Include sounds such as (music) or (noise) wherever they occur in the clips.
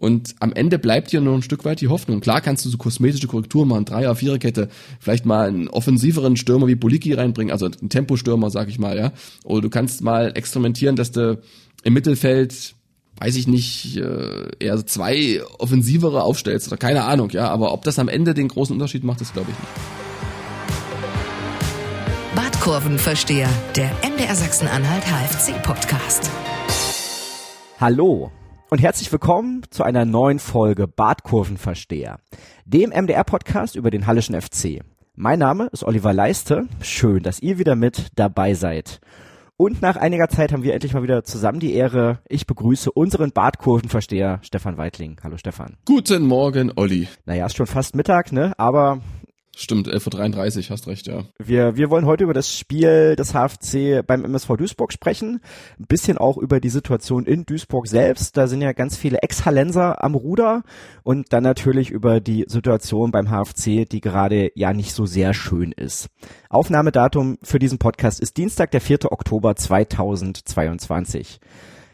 Und am Ende bleibt dir nur ein Stück weit die Hoffnung. Klar kannst du so kosmetische Korrekturen machen, Dreier, Viererkette, vielleicht mal einen offensiveren Stürmer wie Boliki reinbringen, also einen Tempostürmer, sag ich mal, ja. Oder du kannst mal experimentieren, dass du im Mittelfeld, weiß ich nicht, äh, eher zwei offensivere aufstellst oder keine Ahnung, ja. Aber ob das am Ende den großen Unterschied macht, das glaube ich nicht. Badkurvenversteher, der MDR Sachsen-Anhalt HFC-Podcast. Hallo und herzlich willkommen zu einer neuen Folge Badkurvenversteher, dem MDR-Podcast über den Hallischen FC. Mein Name ist Oliver Leiste. Schön, dass ihr wieder mit dabei seid. Und nach einiger Zeit haben wir endlich mal wieder zusammen die Ehre. Ich begrüße unseren Badkurvenversteher Stefan Weitling. Hallo Stefan. Guten Morgen, Olli. Naja, ist schon fast Mittag, ne? Aber Stimmt, 11.33 Uhr, hast recht, ja. Wir, wir wollen heute über das Spiel des HFC beim MSV Duisburg sprechen. Ein bisschen auch über die Situation in Duisburg selbst. Da sind ja ganz viele Ex-Hallenser am Ruder. Und dann natürlich über die Situation beim HFC, die gerade ja nicht so sehr schön ist. Aufnahmedatum für diesen Podcast ist Dienstag, der 4. Oktober 2022.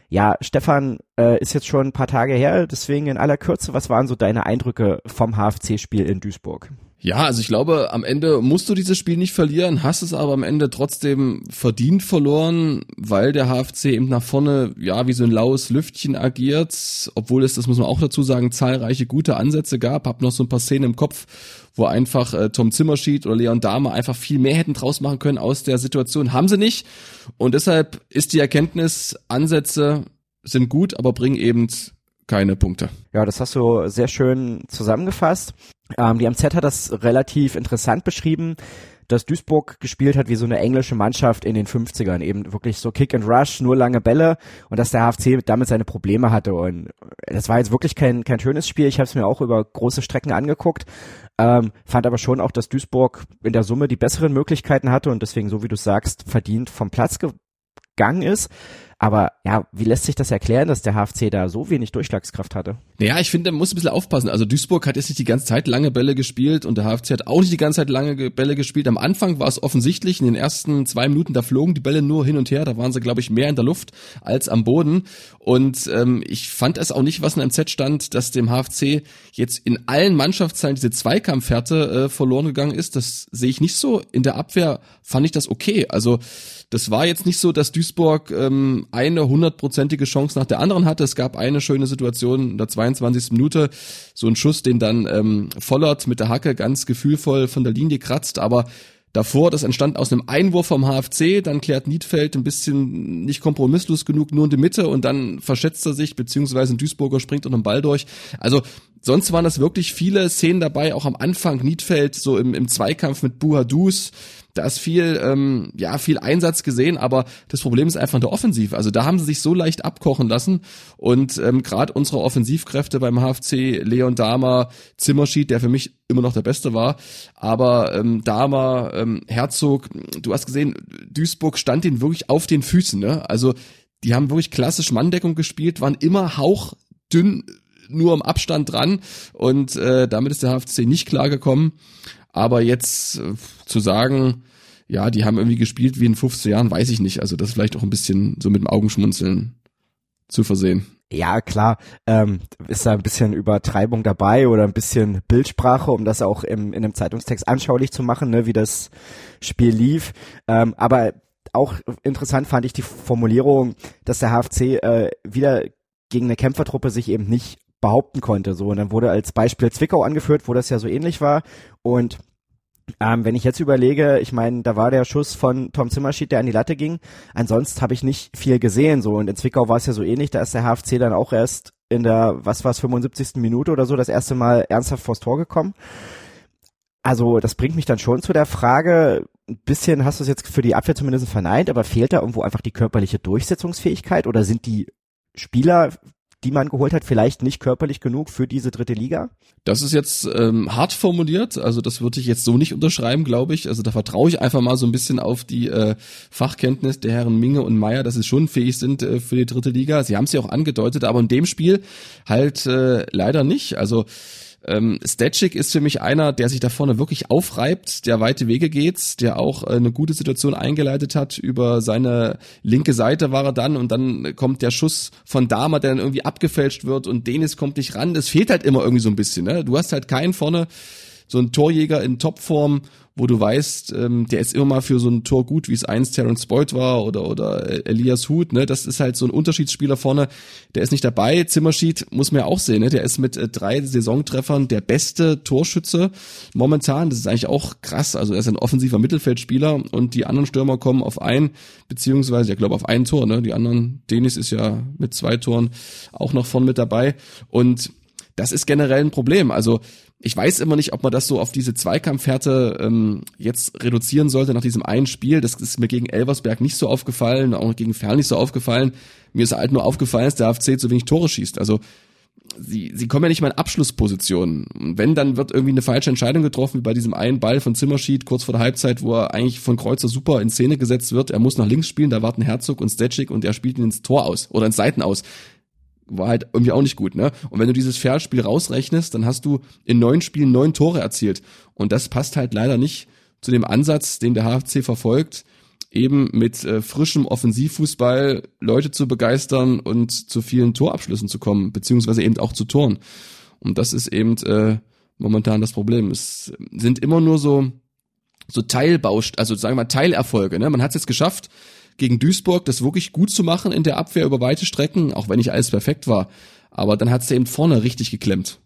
Ja, Stefan, äh, ist jetzt schon ein paar Tage her, deswegen in aller Kürze, was waren so deine Eindrücke vom HFC-Spiel in Duisburg? Ja, also ich glaube, am Ende musst du dieses Spiel nicht verlieren, hast es aber am Ende trotzdem verdient verloren, weil der HFC eben nach vorne, ja, wie so ein laues Lüftchen agiert, obwohl es, das muss man auch dazu sagen, zahlreiche gute Ansätze gab, hab noch so ein paar Szenen im Kopf, wo einfach äh, Tom Zimmerschied oder Leon Dahmer einfach viel mehr hätten draus machen können aus der Situation, haben sie nicht. Und deshalb ist die Erkenntnis, Ansätze sind gut, aber bringen eben keine Punkte. Ja, das hast du sehr schön zusammengefasst. Ähm, die MZ hat das relativ interessant beschrieben, dass Duisburg gespielt hat wie so eine englische Mannschaft in den 50ern, eben wirklich so Kick and Rush, nur lange Bälle und dass der HFC damit seine Probleme hatte und das war jetzt wirklich kein, kein schönes Spiel, ich habe es mir auch über große Strecken angeguckt, ähm, fand aber schon auch, dass Duisburg in der Summe die besseren Möglichkeiten hatte und deswegen, so wie du sagst, verdient vom Platz gegangen ist. Aber ja, wie lässt sich das erklären, dass der HFC da so wenig Durchschlagskraft hatte? Naja, ich finde, man muss ein bisschen aufpassen. Also Duisburg hat jetzt nicht die ganze Zeit lange Bälle gespielt und der HFC hat auch nicht die ganze Zeit lange Bälle gespielt. Am Anfang war es offensichtlich, in den ersten zwei Minuten, da flogen die Bälle nur hin und her. Da waren sie, glaube ich, mehr in der Luft als am Boden. Und ähm, ich fand es auch nicht, was in MZ stand, dass dem HFC jetzt in allen Mannschaftsteilen diese Zweikampfhärte äh, verloren gegangen ist. Das sehe ich nicht so. In der Abwehr fand ich das okay. Also das war jetzt nicht so, dass Duisburg ähm, eine hundertprozentige Chance nach der anderen hatte. Es gab eine schöne Situation in der 22. Minute, so ein Schuss, den dann ähm, Vollert mit der Hacke ganz gefühlvoll von der Linie kratzt, aber davor, das entstand aus einem Einwurf vom HFC, dann klärt Niedfeld ein bisschen nicht kompromisslos genug nur in die Mitte und dann verschätzt er sich, beziehungsweise ein Duisburger springt unter dem Ball durch. Also sonst waren das wirklich viele Szenen dabei, auch am Anfang Niedfeld so im, im Zweikampf mit Buhadus, da ist viel, ähm, ja, viel Einsatz gesehen, aber das Problem ist einfach in der Offensive. Also da haben sie sich so leicht abkochen lassen und ähm, gerade unsere Offensivkräfte beim HFC, Leon Dahmer, Zimmerschied, der für mich immer noch der Beste war, aber ähm, Dahmer, ähm, Herzog, du hast gesehen, Duisburg stand den wirklich auf den Füßen. Ne? Also die haben wirklich klassisch Manndeckung gespielt, waren immer hauchdünn nur im Abstand dran und äh, damit ist der HFC nicht klargekommen. Aber jetzt äh, zu sagen, ja, die haben irgendwie gespielt wie in 15 Jahren, weiß ich nicht. Also das vielleicht auch ein bisschen so mit dem Augenschmunzeln zu versehen. Ja, klar, ähm, ist da ein bisschen Übertreibung dabei oder ein bisschen Bildsprache, um das auch im, in einem Zeitungstext anschaulich zu machen, ne, wie das Spiel lief. Ähm, aber auch interessant fand ich die Formulierung, dass der HFC äh, wieder gegen eine Kämpfertruppe sich eben nicht behaupten konnte. So, und dann wurde als Beispiel Zwickau angeführt, wo das ja so ähnlich war. Und ähm, wenn ich jetzt überlege, ich meine, da war der Schuss von Tom Zimmerschied, der an die Latte ging. Ansonsten habe ich nicht viel gesehen. So und in Zwickau war es ja so ähnlich. Da ist der HFC dann auch erst in der, was war es, 75. Minute oder so, das erste Mal ernsthaft vors Tor gekommen. Also das bringt mich dann schon zu der Frage, ein bisschen hast du es jetzt für die Abwehr zumindest verneint, aber fehlt da irgendwo einfach die körperliche Durchsetzungsfähigkeit oder sind die Spieler die man geholt hat, vielleicht nicht körperlich genug für diese dritte Liga? Das ist jetzt ähm, hart formuliert, also das würde ich jetzt so nicht unterschreiben, glaube ich. Also da vertraue ich einfach mal so ein bisschen auf die äh, Fachkenntnis der Herren Minge und Meier, dass sie schon fähig sind äh, für die dritte Liga. Sie haben es ja auch angedeutet, aber in dem Spiel halt äh, leider nicht. Also Ähm, Stetschik ist für mich einer, der sich da vorne wirklich aufreibt, der weite Wege geht, der auch äh, eine gute Situation eingeleitet hat. Über seine linke Seite war er dann und dann kommt der Schuss von Dahmer, der dann irgendwie abgefälscht wird und Denis kommt nicht ran. Das fehlt halt immer irgendwie so ein bisschen. Ne? Du hast halt keinen vorne, so ein Torjäger in Topform, wo du weißt, ähm, der ist immer mal für so ein Tor gut, wie es einst Terence Boyd war oder oder Elias Huth, ne? Das ist halt so ein Unterschiedsspieler vorne, der ist nicht dabei. Zimmerschied muss man ja auch sehen, ne? Der ist mit äh, drei Saisontreffern der beste Torschütze momentan. Das ist eigentlich auch krass. Also er ist ein offensiver Mittelfeldspieler und die anderen Stürmer kommen auf ein, beziehungsweise, ich glaube, auf ein Tor, ne? Die anderen, Denis ist ja mit zwei Toren auch noch vorne mit dabei. Und das ist generell ein Problem. Also ich weiß immer nicht, ob man das so auf diese Zweikampfhärte ähm, jetzt reduzieren sollte nach diesem einen Spiel. Das ist mir gegen Elversberg nicht so aufgefallen, auch gegen Ferl nicht so aufgefallen. Mir ist halt nur aufgefallen, dass der AFC zu wenig Tore schießt. Also sie, sie kommen ja nicht mal in Abschlusspositionen. Wenn, dann wird irgendwie eine falsche Entscheidung getroffen, wie bei diesem einen Ball von Zimmerschied kurz vor der Halbzeit, wo er eigentlich von Kreuzer super in Szene gesetzt wird. Er muss nach links spielen, da warten Herzog und Stetschik und er spielt ihn ins Tor aus oder ins Seiten aus war halt irgendwie auch nicht gut, ne? Und wenn du dieses Fairspiel rausrechnest, dann hast du in neun Spielen neun Tore erzielt. Und das passt halt leider nicht zu dem Ansatz, den der HFC verfolgt, eben mit äh, frischem Offensivfußball Leute zu begeistern und zu vielen Torabschlüssen zu kommen, beziehungsweise eben auch zu Toren. Und das ist eben äh, momentan das Problem. Es sind immer nur so so Teilbaust, also sagen wir mal Teilerfolge. Ne? Man hat es jetzt geschafft, gegen Duisburg das wirklich gut zu machen in der Abwehr über weite Strecken, auch wenn nicht alles perfekt war. Aber dann hat es eben vorne richtig geklemmt.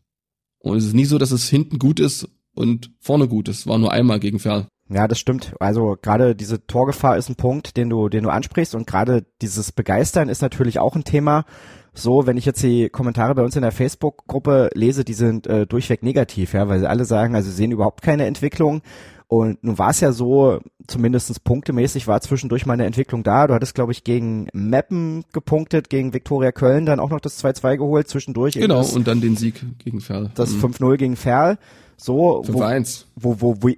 Und es ist nie so, dass es hinten gut ist und vorne gut ist. War nur einmal gegen Ferl. Ja, das stimmt. Also gerade diese Torgefahr ist ein Punkt, den du, den du ansprichst und gerade dieses Begeistern ist natürlich auch ein Thema. So, wenn ich jetzt die Kommentare bei uns in der Facebook-Gruppe lese, die sind äh, durchweg negativ, ja, weil sie alle sagen, also sie sehen überhaupt keine Entwicklung und nun war es ja so, zumindestens punktemäßig war zwischendurch mal eine Entwicklung da. Du hattest, glaube ich, gegen Meppen gepunktet, gegen Viktoria Köln dann auch noch das 2-2 geholt, zwischendurch. Genau, das, und dann den Sieg gegen Ferl. Das mhm. 5-0 gegen Ferl. So, 5-1. Wo, wo, wo,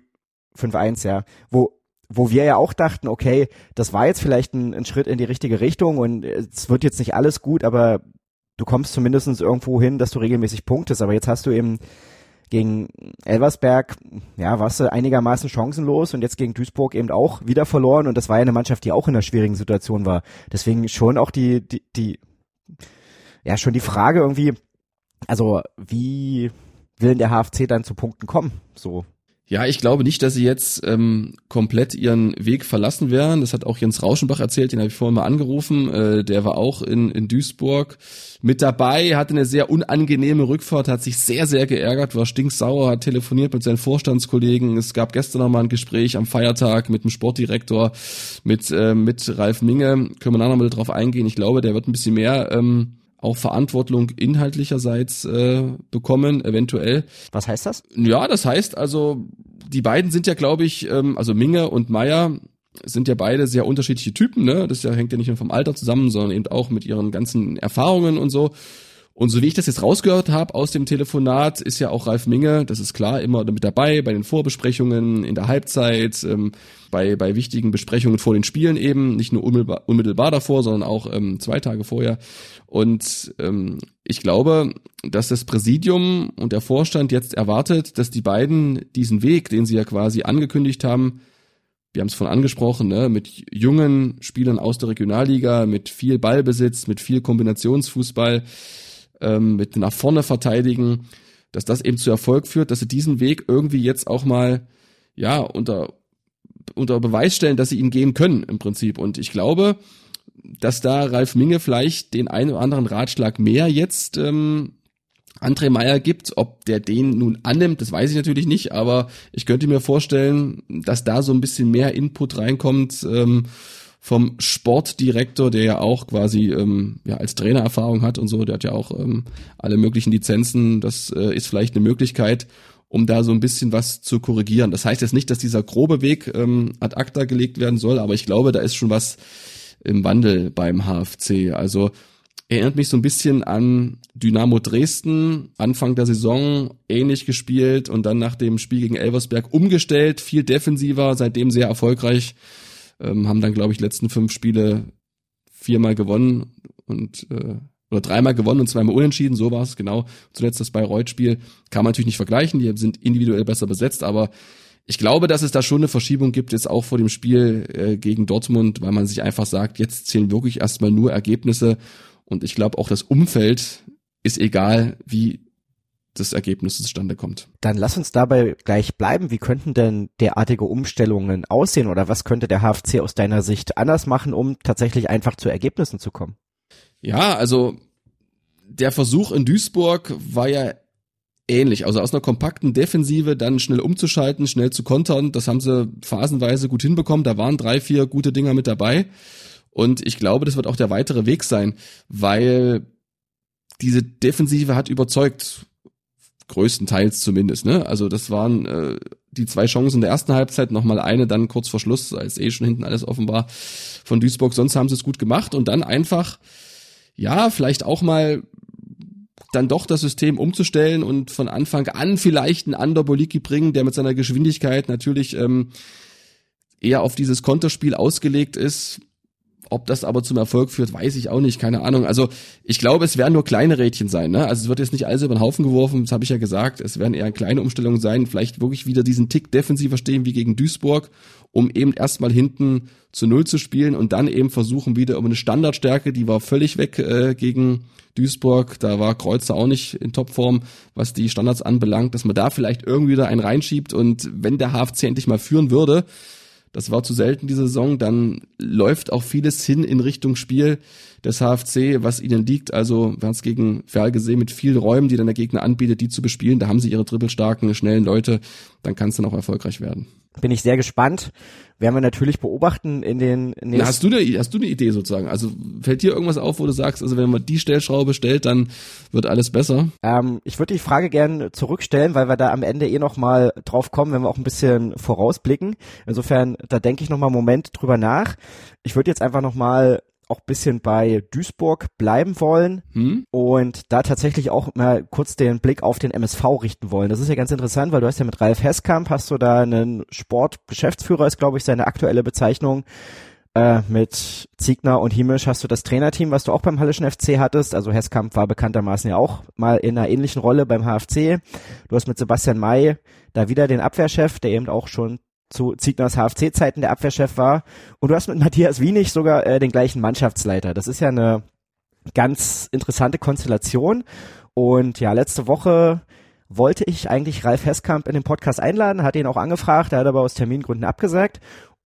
5-1, ja. Wo, wo wir ja auch dachten, okay, das war jetzt vielleicht ein, ein Schritt in die richtige Richtung und es wird jetzt nicht alles gut, aber du kommst zumindest irgendwo hin, dass du regelmäßig punktest. Aber jetzt hast du eben gegen Elversberg, ja, warst du einigermaßen chancenlos und jetzt gegen Duisburg eben auch wieder verloren und das war ja eine Mannschaft, die auch in einer schwierigen Situation war. Deswegen schon auch die, die, die ja, schon die Frage irgendwie, also wie will der HFC dann zu Punkten kommen? So. Ja, ich glaube nicht, dass sie jetzt ähm, komplett ihren Weg verlassen werden. Das hat auch Jens Rauschenbach erzählt, den habe ich vorhin mal angerufen. Äh, der war auch in, in Duisburg mit dabei, hatte eine sehr unangenehme Rückfahrt, hat sich sehr, sehr geärgert, war stinksauer, hat telefoniert mit seinen Vorstandskollegen. Es gab gestern noch mal ein Gespräch am Feiertag mit dem Sportdirektor, mit, äh, mit Ralf Minge. Können wir nachher mal drauf eingehen. Ich glaube, der wird ein bisschen mehr ähm, auch Verantwortung inhaltlicherseits äh, bekommen, eventuell. Was heißt das? Ja, das heißt also, die beiden sind ja, glaube ich, ähm, also Minge und Meier sind ja beide sehr unterschiedliche Typen, ne? Das ja, hängt ja nicht nur vom Alter zusammen, sondern eben auch mit ihren ganzen Erfahrungen und so. Und so wie ich das jetzt rausgehört habe aus dem Telefonat, ist ja auch Ralf Minge, das ist klar, immer mit dabei bei den Vorbesprechungen, in der Halbzeit, ähm, bei, bei wichtigen Besprechungen vor den Spielen eben, nicht nur unmittelbar, unmittelbar davor, sondern auch ähm, zwei Tage vorher. Und ähm, ich glaube, dass das Präsidium und der Vorstand jetzt erwartet, dass die beiden diesen Weg, den sie ja quasi angekündigt haben, wir haben es von angesprochen, ne, mit jungen Spielern aus der Regionalliga, mit viel Ballbesitz, mit viel Kombinationsfußball, ähm, mit nach vorne verteidigen, dass das eben zu Erfolg führt, dass sie diesen Weg irgendwie jetzt auch mal ja unter unter Beweis stellen, dass sie ihn gehen können im Prinzip. Und ich glaube, dass da Ralf Minge vielleicht den einen oder anderen Ratschlag mehr jetzt ähm, André Meyer gibt. Ob der den nun annimmt, das weiß ich natürlich nicht, aber ich könnte mir vorstellen, dass da so ein bisschen mehr Input reinkommt. Ähm, vom Sportdirektor, der ja auch quasi ähm, ja, als Trainer Erfahrung hat und so, der hat ja auch ähm, alle möglichen Lizenzen. Das äh, ist vielleicht eine Möglichkeit, um da so ein bisschen was zu korrigieren. Das heißt jetzt nicht, dass dieser grobe Weg ähm, ad acta gelegt werden soll, aber ich glaube, da ist schon was im Wandel beim HFC. Also erinnert mich so ein bisschen an Dynamo Dresden, Anfang der Saison ähnlich gespielt und dann nach dem Spiel gegen Elversberg umgestellt, viel defensiver, seitdem sehr erfolgreich ähm, haben dann, glaube ich, letzten fünf Spiele viermal gewonnen und äh, oder dreimal gewonnen und zweimal unentschieden, so war es genau. Zuletzt das Bayreuth-Spiel kann man natürlich nicht vergleichen, die sind individuell besser besetzt, aber ich glaube, dass es da schon eine Verschiebung gibt, jetzt auch vor dem Spiel äh, gegen Dortmund, weil man sich einfach sagt, jetzt zählen wirklich erstmal nur Ergebnisse und ich glaube auch das Umfeld ist egal, wie das Ergebnis zustande kommt. Dann lass uns dabei gleich bleiben. Wie könnten denn derartige Umstellungen aussehen oder was könnte der HFC aus deiner Sicht anders machen, um tatsächlich einfach zu Ergebnissen zu kommen? Ja, also der Versuch in Duisburg war ja ähnlich. Also aus einer kompakten Defensive dann schnell umzuschalten, schnell zu kontern. Das haben sie phasenweise gut hinbekommen. Da waren drei, vier gute Dinger mit dabei. Und ich glaube, das wird auch der weitere Weg sein, weil diese Defensive hat überzeugt größtenteils zumindest. Ne? Also das waren äh, die zwei Chancen der ersten Halbzeit, nochmal eine dann kurz vor Schluss, als eh schon hinten alles offen war von Duisburg. Sonst haben sie es gut gemacht und dann einfach, ja, vielleicht auch mal dann doch das System umzustellen und von Anfang an vielleicht einen Underboliki bringen, der mit seiner Geschwindigkeit natürlich ähm, eher auf dieses Konterspiel ausgelegt ist, ob das aber zum Erfolg führt, weiß ich auch nicht, keine Ahnung. Also ich glaube, es werden nur kleine Rädchen sein. Ne? Also es wird jetzt nicht alles über den Haufen geworfen, das habe ich ja gesagt. Es werden eher kleine Umstellungen sein, vielleicht wirklich wieder diesen Tick defensiver stehen wie gegen Duisburg, um eben erstmal hinten zu Null zu spielen und dann eben versuchen wieder um eine Standardstärke, die war völlig weg äh, gegen Duisburg. Da war Kreuzer auch nicht in Topform, was die Standards anbelangt, dass man da vielleicht irgendwie wieder einen reinsschiebt und wenn der HFC endlich mal führen würde, das war zu selten diese Saison. Dann läuft auch vieles hin in Richtung Spiel des HFC, was ihnen liegt. Also wir haben es gegen Ferl gesehen mit vielen Räumen, die dann der Gegner anbietet, die zu bespielen. Da haben sie ihre dribbelstarken, schnellen Leute. Dann kann es dann auch erfolgreich werden. Bin ich sehr gespannt. Werden wir natürlich beobachten in den nächsten. Na, hast du eine, hast du eine Idee sozusagen? Also fällt dir irgendwas auf, wo du sagst, also wenn man die Stellschraube stellt, dann wird alles besser? Ähm, ich würde die Frage gerne zurückstellen, weil wir da am Ende eh noch mal drauf kommen, wenn wir auch ein bisschen vorausblicken. Insofern, da denke ich noch mal einen Moment drüber nach. Ich würde jetzt einfach noch mal auch bisschen bei Duisburg bleiben wollen hm? und da tatsächlich auch mal kurz den Blick auf den MSV richten wollen. Das ist ja ganz interessant, weil du hast ja mit Ralf Hesskamp, hast du da einen Sportgeschäftsführer, ist glaube ich seine aktuelle Bezeichnung. Äh, mit Ziegner und Himisch hast du das Trainerteam, was du auch beim Hallischen FC hattest. Also Hesskamp war bekanntermaßen ja auch mal in einer ähnlichen Rolle beim HFC. Du hast mit Sebastian May da wieder den Abwehrchef, der eben auch schon zu Ziegners HFC-Zeiten der Abwehrchef war. Und du hast mit Matthias Wienig sogar äh, den gleichen Mannschaftsleiter. Das ist ja eine ganz interessante Konstellation. Und ja, letzte Woche wollte ich eigentlich Ralf Hesskamp in den Podcast einladen, hat ihn auch angefragt, er hat aber aus Termingründen abgesagt.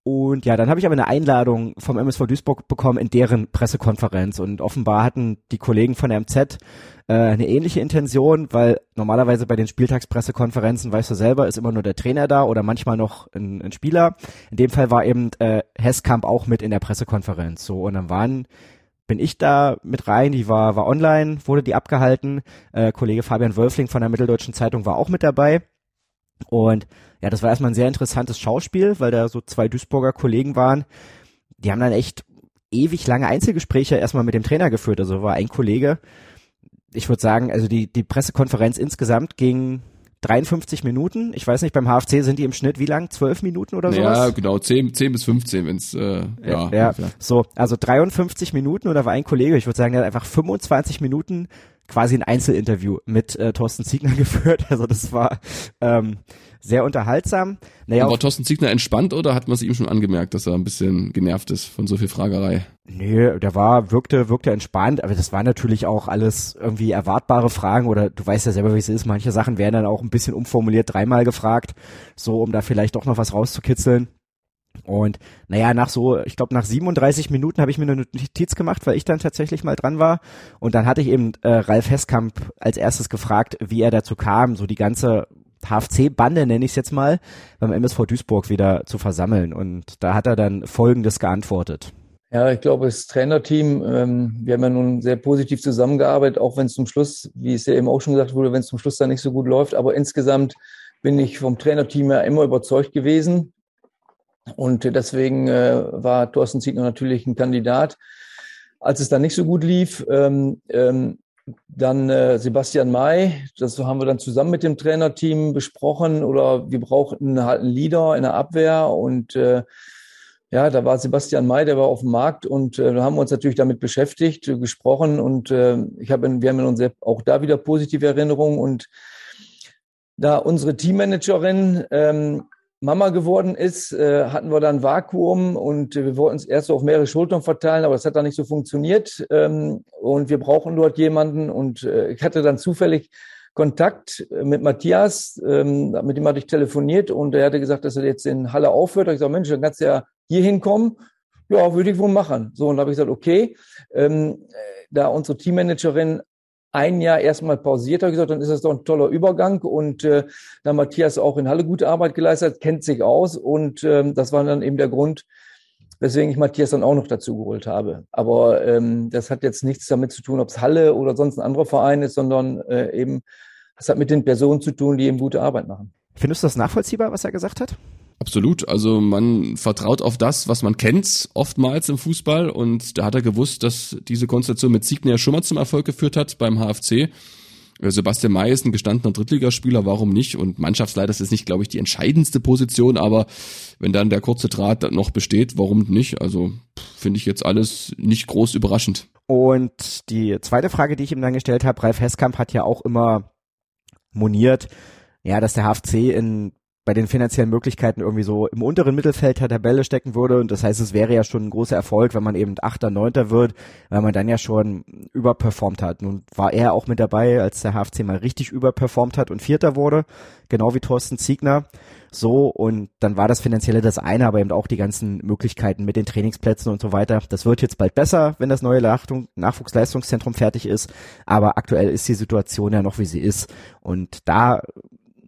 Und ja, dann habe ich aber eine Einladung vom MSV Duisburg bekommen in deren Pressekonferenz. Und offenbar hatten die Kollegen von der MZ äh, eine ähnliche Intention, weil normalerweise bei den Spieltagspressekonferenzen, weißt du selber, ist immer nur der Trainer da oder manchmal noch ein, ein Spieler. In dem Fall war eben äh, Hesskamp auch mit in der Pressekonferenz. So und dann waren bin ich da mit rein, die war, war online, wurde die abgehalten. Äh, Kollege Fabian Wölfling von der Mitteldeutschen Zeitung war auch mit dabei. Und ja, das war erstmal ein sehr interessantes Schauspiel, weil da so zwei Duisburger Kollegen waren. Die haben dann echt ewig lange Einzelgespräche erstmal mit dem Trainer geführt. Also war ein Kollege, ich würde sagen, also die, die Pressekonferenz insgesamt ging 53 Minuten. Ich weiß nicht, beim HFC sind die im Schnitt wie lang? 12 Minuten oder so? Ja, genau, 10, 10 bis 15, wenn's äh, ja. Ja, so, also 53 Minuten oder war ein Kollege, ich würde sagen, der hat einfach 25 Minuten quasi ein Einzelinterview mit äh, Thorsten Ziegner (laughs) geführt. Also das war ähm, sehr unterhaltsam. Naja, war Thorsten Ziegner entspannt oder hat man es ihm schon angemerkt, dass er ein bisschen genervt ist von so viel Fragerei? Nee, der war, wirkte, wirkte entspannt, aber das war natürlich auch alles irgendwie erwartbare Fragen oder du weißt ja selber, wie es ist. Manche Sachen werden dann auch ein bisschen umformuliert dreimal gefragt, so um da vielleicht doch noch was rauszukitzeln. Und naja, nach so, ich glaube nach 37 Minuten habe ich mir eine Notiz gemacht, weil ich dann tatsächlich mal dran war. Und dann hatte ich eben äh, Ralf Hesskamp als erstes gefragt, wie er dazu kam, so die ganze HFC-Bande, nenne ich es jetzt mal, beim MSV Duisburg wieder zu versammeln. Und da hat er dann Folgendes geantwortet. Ja, ich glaube, das Trainerteam, ähm, wir haben ja nun sehr positiv zusammengearbeitet, auch wenn es zum Schluss, wie es ja eben auch schon gesagt wurde, wenn es zum Schluss dann nicht so gut läuft. Aber insgesamt bin ich vom Trainerteam ja immer überzeugt gewesen. Und deswegen äh, war Thorsten Ziegner natürlich ein Kandidat. Als es dann nicht so gut lief, ähm, ähm, dann äh, Sebastian May, das haben wir dann zusammen mit dem Trainerteam besprochen oder wir brauchten halt einen Leader in der Abwehr. Und äh, Ja, da war Sebastian May, der war auf dem Markt und äh, haben uns natürlich damit beschäftigt, äh, gesprochen. Und äh, ich habe, wir haben uns auch da wieder positive Erinnerungen. Und da unsere Teammanagerin ähm, Mama geworden ist, äh, hatten wir dann Vakuum und wir wollten es erst so auf mehrere Schultern verteilen, aber das hat dann nicht so funktioniert. Ähm, und wir brauchen dort jemanden. Und äh, ich hatte dann zufällig Kontakt mit Matthias, ähm, mit dem hatte ich telefoniert und er hatte gesagt, dass er jetzt in Halle aufhört. Da ich gesagt, Mensch, dann kannst du ja hier hinkommen. Ja, würde ich wohl machen. So, und da habe ich gesagt, okay, ähm, da unsere Teammanagerin ein Jahr erstmal pausiert, habe ich gesagt, dann ist das doch ein toller Übergang. Und äh, da Matthias auch in Halle gute Arbeit geleistet kennt sich aus. Und ähm, das war dann eben der Grund, weswegen ich Matthias dann auch noch dazu geholt habe. Aber ähm, das hat jetzt nichts damit zu tun, ob es Halle oder sonst ein anderer Verein ist, sondern äh, eben, es hat mit den Personen zu tun, die eben gute Arbeit machen. Findest du das nachvollziehbar, was er gesagt hat? Absolut. Also man vertraut auf das, was man kennt, oftmals im Fußball. Und da hat er gewusst, dass diese Konstellation mit Siegner schon mal zum Erfolg geführt hat beim HFC. Äh, Sebastian May ist ein gestandener Drittligaspieler, warum nicht? Und Mannschaftsleiter ist nicht, glaube ich, die entscheidendste Position, aber wenn dann der kurze Draht noch besteht, warum nicht? Also finde ich jetzt alles nicht groß überraschend. Und die zweite Frage, die ich ihm dann gestellt habe, Ralf Heskamp hat ja auch immer moniert, ja, dass der HFC in bei den finanziellen Möglichkeiten irgendwie so im unteren Mittelfeld der Tabelle stecken würde. Und das heißt, es wäre ja schon ein großer Erfolg, wenn man eben Achter, Neunter wird, weil man dann ja schon überperformt hat. Nun war er auch mit dabei, als der HFC mal richtig überperformt hat und Vierter wurde, genau wie Thorsten Ziegner. So, und dann war das Finanzielle das eine, aber eben auch die ganzen Möglichkeiten mit den Trainingsplätzen und so weiter. Das wird jetzt bald besser, wenn das neue Nachwuchsleistungszentrum fertig ist. Aber aktuell ist die Situation ja noch, wie sie ist. Und da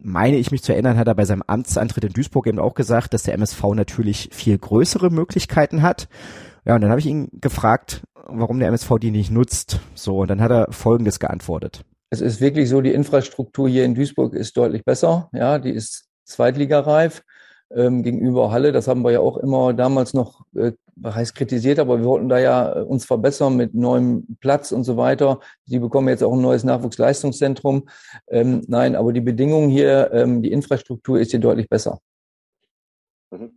meine ich mich zu erinnern, hat er bei seinem Amtsantritt in Duisburg eben auch gesagt, dass der MSV natürlich viel größere Möglichkeiten hat. Ja, und dann habe ich ihn gefragt, warum der MSV die nicht nutzt. So, und dann hat er Folgendes geantwortet. Es ist wirklich so, die Infrastruktur hier in Duisburg ist deutlich besser. Ja, die ist zweitligareif ähm, gegenüber Halle. Das haben wir ja auch immer damals noch, äh, heißt kritisiert, aber wir wollten da ja äh, uns verbessern mit neuem Platz und so weiter. Die bekommen jetzt auch ein neues Nachwuchsleistungszentrum. Ähm, nein, aber die Bedingungen hier, ähm, die Infrastruktur ist hier deutlich besser. Mhm.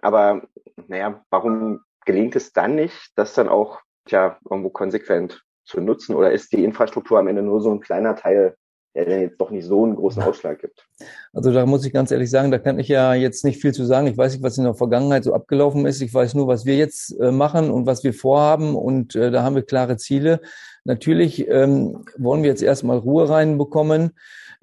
Aber naja, warum gelingt es dann nicht, das dann auch ja irgendwo konsequent zu nutzen? Oder ist die Infrastruktur am Ende nur so ein kleiner Teil der dann jetzt doch nicht so einen großen Ausschlag gibt. Also da muss ich ganz ehrlich sagen, da kann ich ja jetzt nicht viel zu sagen. Ich weiß nicht, was in der Vergangenheit so abgelaufen ist. Ich weiß nur, was wir jetzt äh, machen und was wir vorhaben und äh, da haben wir klare Ziele. Natürlich ähm, wollen wir jetzt erstmal Ruhe reinbekommen.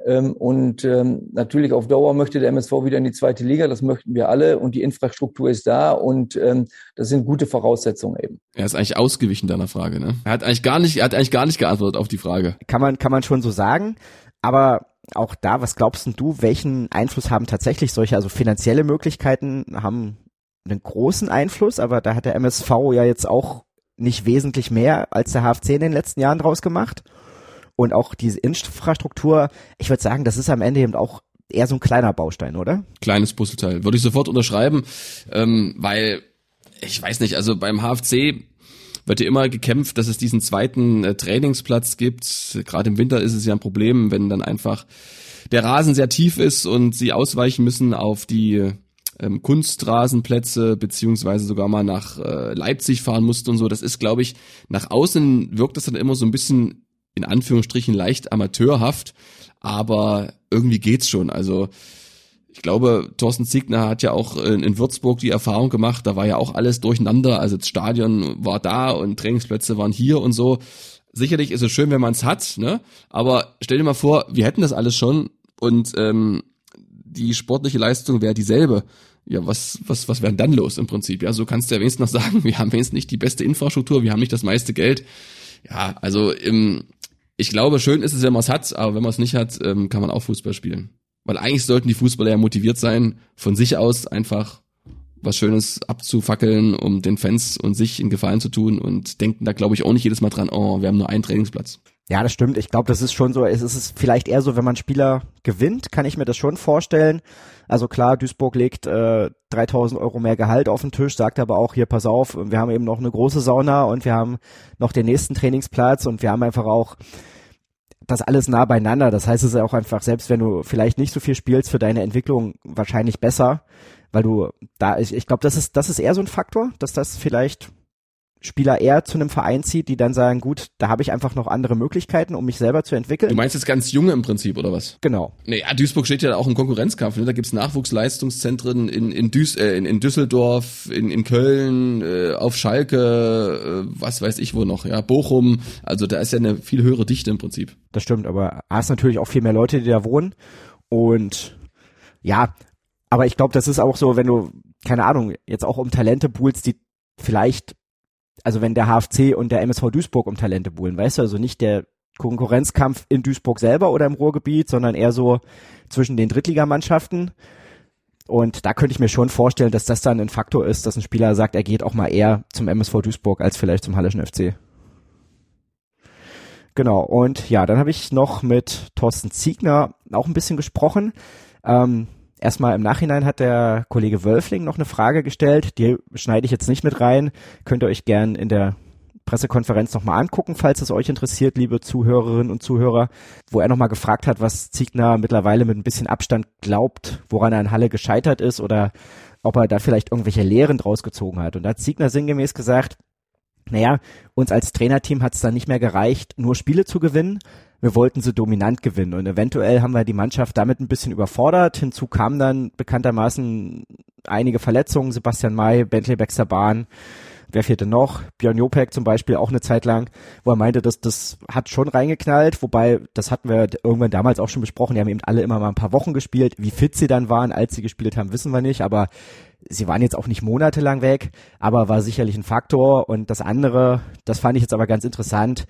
Ähm, und ähm, natürlich auf Dauer möchte der MSV wieder in die zweite Liga, das möchten wir alle und die Infrastruktur ist da und ähm, das sind gute Voraussetzungen eben. Er ist eigentlich ausgewichen deiner Frage, ne? Er hat eigentlich gar nicht, er hat eigentlich gar nicht geantwortet auf die Frage. Kann man, kann man schon so sagen, aber auch da, was glaubst du, welchen Einfluss haben tatsächlich solche, also finanzielle Möglichkeiten haben einen großen Einfluss, aber da hat der MSV ja jetzt auch nicht wesentlich mehr als der HFC in den letzten Jahren draus gemacht und auch diese Infrastruktur, ich würde sagen, das ist am Ende eben auch eher so ein kleiner Baustein, oder? Kleines Puzzleteil. Würde ich sofort unterschreiben, ähm, weil ich weiß nicht, also beim HFC wird ja immer gekämpft, dass es diesen zweiten äh, Trainingsplatz gibt. Gerade im Winter ist es ja ein Problem, wenn dann einfach der Rasen sehr tief ist und sie ausweichen müssen auf die ähm, Kunstrasenplätze beziehungsweise sogar mal nach äh, Leipzig fahren mussten und so. Das ist, glaube ich, nach außen wirkt das dann immer so ein bisschen in Anführungsstrichen leicht amateurhaft, aber irgendwie geht's schon. Also ich glaube, Thorsten Ziegner hat ja auch in, Würzburg die Erfahrung gemacht, da war ja auch alles durcheinander, also das Stadion war da und Trainingsplätze waren hier und so. Sicherlich ist es schön, wenn man es hat, ne? Aber stell dir mal vor, wir hätten das alles schon und ähm, die sportliche Leistung wäre dieselbe. Ja, was, was, was wäre dann los im Prinzip? Ja, so kannst du ja wenigstens noch (laughs) sagen, wir haben wenigstens nicht die beste Infrastruktur, wir haben nicht das meiste Geld. Ja, also im, ich glaube, schön ist es, wenn man es hat, aber wenn man es nicht hat, ähm, kann man auch Fußball spielen. Weil eigentlich sollten die Fußballer ja motiviert sein, von sich aus einfach was Schönes abzufackeln, um den Fans und sich in Gefallen zu tun und denken da, glaube ich, auch nicht jedes Mal dran, oh, wir haben nur einen Trainingsplatz. Ja, das stimmt. Ich glaube, das ist schon so. Es ist vielleicht eher so, wenn man Spieler gewinnt, kann ich mir das schon vorstellen. Also klar, Duisburg legt äh, 3000 Euro mehr Gehalt auf den Tisch, sagt aber auch hier, pass auf, wir haben eben noch eine große Sauna und wir haben noch den nächsten Trainingsplatz und wir haben einfach auch das alles nah beieinander. Das heißt, es ist auch einfach, selbst wenn du vielleicht nicht so viel spielst, für deine Entwicklung wahrscheinlich besser, weil du da, ich, ich glaube, das ist, das ist eher so ein Faktor, dass das vielleicht Spieler eher zu einem Verein zieht, die dann sagen, gut, da habe ich einfach noch andere Möglichkeiten, um mich selber zu entwickeln. Du meinst jetzt ganz junge im Prinzip, oder was? Genau. Nee, ja, Duisburg steht ja auch im Konkurrenzkampf. Ne? Da gibt's Nachwuchsleistungszentren in, in, Duis, äh, in, in Düsseldorf, in, in Köln, äh, auf Schalke, äh, was weiß ich wo noch, ja, Bochum. Also da ist ja eine viel höhere Dichte im Prinzip. Das stimmt, aber hast natürlich auch viel mehr Leute, die da wohnen. Und ja, aber ich glaube, das ist auch so, wenn du, keine Ahnung, jetzt auch um Talente buhlst, die vielleicht also wenn der HFC und der MSV Duisburg um Talente buhlen, weißt du, also nicht der Konkurrenzkampf in Duisburg selber oder im Ruhrgebiet, sondern eher so zwischen den Drittligamannschaften. Und da könnte ich mir schon vorstellen, dass das dann ein Faktor ist, dass ein Spieler sagt, er geht auch mal eher zum MSV Duisburg als vielleicht zum Hallischen FC. Genau, und ja, dann habe ich noch mit Thorsten Ziegner auch ein bisschen gesprochen. Ähm, Erstmal im Nachhinein hat der Kollege Wölfling noch eine Frage gestellt, die schneide ich jetzt nicht mit rein, könnt ihr euch gern in der Pressekonferenz nochmal angucken, falls es euch interessiert, liebe Zuhörerinnen und Zuhörer, wo er nochmal gefragt hat, was Ziegner mittlerweile mit ein bisschen Abstand glaubt, woran er in Halle gescheitert ist oder ob er da vielleicht irgendwelche Lehren draus gezogen hat. Und da hat Ziegner sinngemäß gesagt, naja, uns als Trainerteam hat es dann nicht mehr gereicht, nur Spiele zu gewinnen, wir wollten sie dominant gewinnen und eventuell haben wir die Mannschaft damit ein bisschen überfordert. Hinzu kamen dann bekanntermaßen einige Verletzungen, Sebastian May, Bentley Baxter Bahn, wer fehlte noch? Björn Jopek zum Beispiel auch eine Zeit lang, wo er meinte, dass das hat schon reingeknallt, wobei, das hatten wir irgendwann damals auch schon besprochen, die haben eben alle immer mal ein paar Wochen gespielt. Wie fit sie dann waren, als sie gespielt haben, wissen wir nicht, aber sie waren jetzt auch nicht monatelang weg, aber war sicherlich ein Faktor. Und das andere, das fand ich jetzt aber ganz interessant,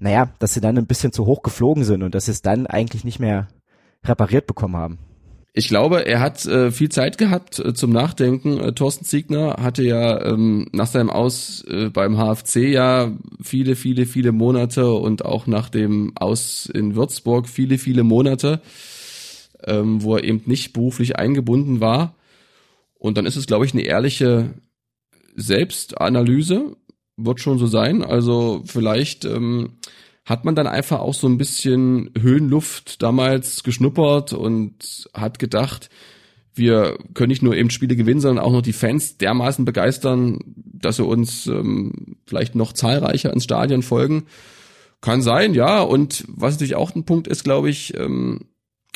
naja, dass sie dann ein bisschen zu hoch geflogen sind und dass sie es dann eigentlich nicht mehr repariert bekommen haben. Ich glaube, er hat äh, viel Zeit gehabt äh, zum Nachdenken. Äh, Thorsten Ziegner hatte ja ähm, nach seinem Aus äh, beim HFC ja viele, viele, viele Monate und auch nach dem Aus in Würzburg viele, viele Monate, ähm, wo er eben nicht beruflich eingebunden war. Und dann ist es, glaube ich, eine ehrliche Selbstanalyse wird schon so sein. Also vielleicht ähm, hat man dann einfach auch so ein bisschen Höhenluft damals geschnuppert und hat gedacht, wir können nicht nur eben Spiele gewinnen, sondern auch noch die Fans dermaßen begeistern, dass sie uns ähm, vielleicht noch zahlreicher ins Stadion folgen. Kann sein, ja. Und was natürlich auch ein Punkt ist, glaube ich, ähm,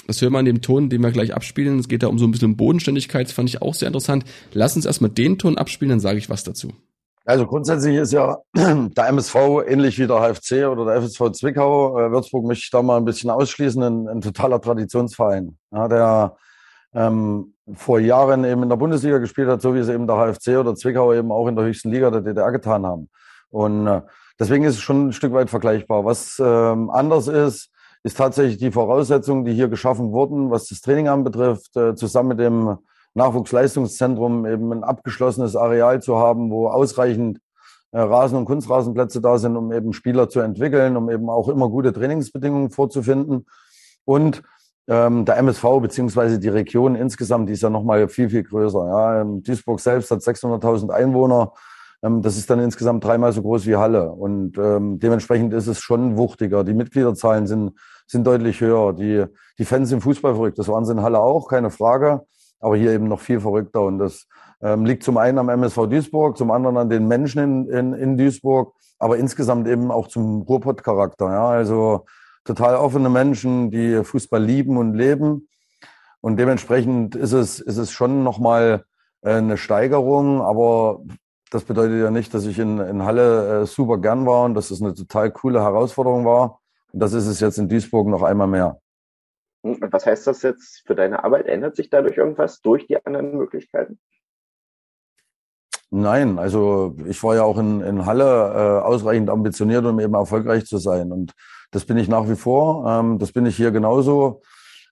das hören wir in dem Ton, den wir gleich abspielen. Es geht da um so ein bisschen Bodenständigkeit, das fand ich auch sehr interessant. Lass uns erstmal den Ton abspielen, dann sage ich was dazu. Also grundsätzlich ist ja (clears throat) der MSV ähnlich wie der HFC oder der FSV Zwickau. Äh, Würzburg möchte ich da mal ein bisschen ausschließen, ein, ein totaler Traditionsverein, ja, der ähm, vor Jahren eben in der Bundesliga gespielt hat, so wie es eben der HFC oder Zwickau eben auch in der höchsten Liga der DDR getan haben. Und äh, deswegen ist es schon ein Stück weit vergleichbar. Was ähm, anders ist, ist tatsächlich die Voraussetzungen, die hier geschaffen wurden, was das Training anbetrifft, äh, zusammen mit dem Nachwuchsleistungszentrum eben ein abgeschlossenes Areal zu haben, wo ausreichend äh, Rasen- und Kunstrasenplätze da sind, um eben Spieler zu entwickeln, um eben auch immer gute Trainingsbedingungen vorzufinden. Und ähm, der MSV beziehungsweise die Region insgesamt, die ist ja nochmal viel, viel größer. Ja. Ähm, Duisburg selbst hat 600.000 Einwohner. Ähm, das ist dann insgesamt dreimal so groß wie Halle. Und ähm, dementsprechend ist es schon wuchtiger. Die Mitgliederzahlen sind, sind deutlich höher. Die, die Fans sind Fußball verrückt. Das waren sie in Halle auch, keine Frage aber hier eben noch viel verrückter. Und das ähm, liegt zum einen am MSV Duisburg, zum anderen an den Menschen in, in, in Duisburg, aber insgesamt eben auch zum Ruhrpott-Charakter. Ja? Also total offene Menschen, die Fußball lieben und leben. Und dementsprechend ist es, ist es schon nochmal äh, eine Steigerung, aber das bedeutet ja nicht, dass ich in, in Halle äh, super gern war und dass es eine total coole Herausforderung war. Und das ist es jetzt in Duisburg noch einmal mehr. Was heißt das jetzt für deine Arbeit? Ändert sich dadurch irgendwas durch die anderen Möglichkeiten? Nein, also ich war ja auch in, in Halle äh, ausreichend ambitioniert, um eben erfolgreich zu sein. Und das bin ich nach wie vor. Ähm, das bin ich hier genauso.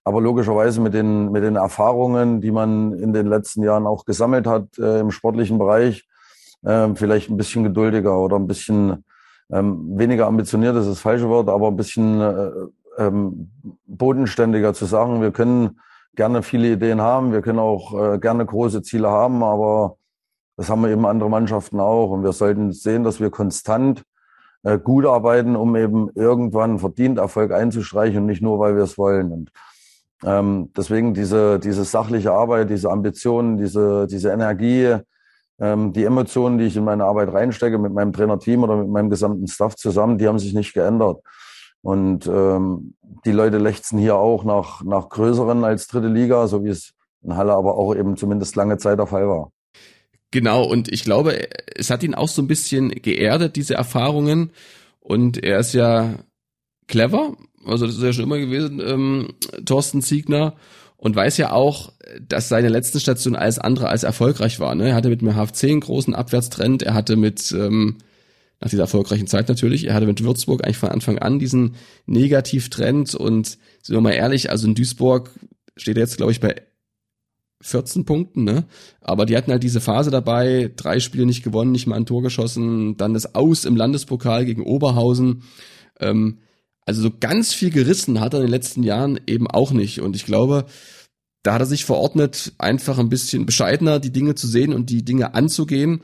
Aber logischerweise mit den, mit den Erfahrungen, die man in den letzten Jahren auch gesammelt hat äh, im sportlichen Bereich, äh, vielleicht ein bisschen geduldiger oder ein bisschen ähm, weniger ambitioniert ist das falsche Wort, aber ein bisschen äh, ähm, bodenständiger zu sagen, wir können gerne viele Ideen haben, wir können auch äh, gerne große Ziele haben, aber das haben wir eben andere Mannschaften auch und wir sollten sehen, dass wir konstant äh, gut arbeiten, um eben irgendwann verdient Erfolg einzustreichen und nicht nur, weil wir es wollen. Und Ähm, deswegen diese, diese sachliche Arbeit, diese Ambitionen, diese, diese Energie, ähm, die Emotionen, die ich in meine Arbeit reinstecke mit meinem Trainerteam oder mit meinem gesamten Staff zusammen, die haben sich nicht geändert. Und ähm, die Leute lechzen hier auch nach, nach größeren als dritte Liga, so wie es in Halle aber auch eben zumindest lange Zeit der Fall war. Genau, und ich glaube, es hat ihn auch so ein bisschen geerdet, diese Erfahrungen. Und er ist ja clever, also das ist ja schon immer gewesen, ähm, Thorsten Ziegner, und weiß ja auch, dass seine letzten Station alles andere als erfolgreich war. Ne? Er hatte mit dem HFC einen großen Abwärtstrend, er hatte mit, ähm, nach dieser erfolgreichen Zeit natürlich, er hatte mit Würzburg eigentlich von Anfang an diesen Negativtrend und sind wir mal ehrlich, also in Duisburg steht er jetzt, glaube ich, bei 14 Punkten, ne? Aber die hatten halt diese Phase dabei, drei Spiele nicht gewonnen, nicht mal ein Tor geschossen, dann das Aus im Landespokal gegen Oberhausen. Ähm, also so ganz viel gerissen hat er in den letzten Jahren eben auch nicht. Und ich glaube, da hat er sich verordnet, einfach ein bisschen bescheidener die Dinge zu sehen und die Dinge anzugehen,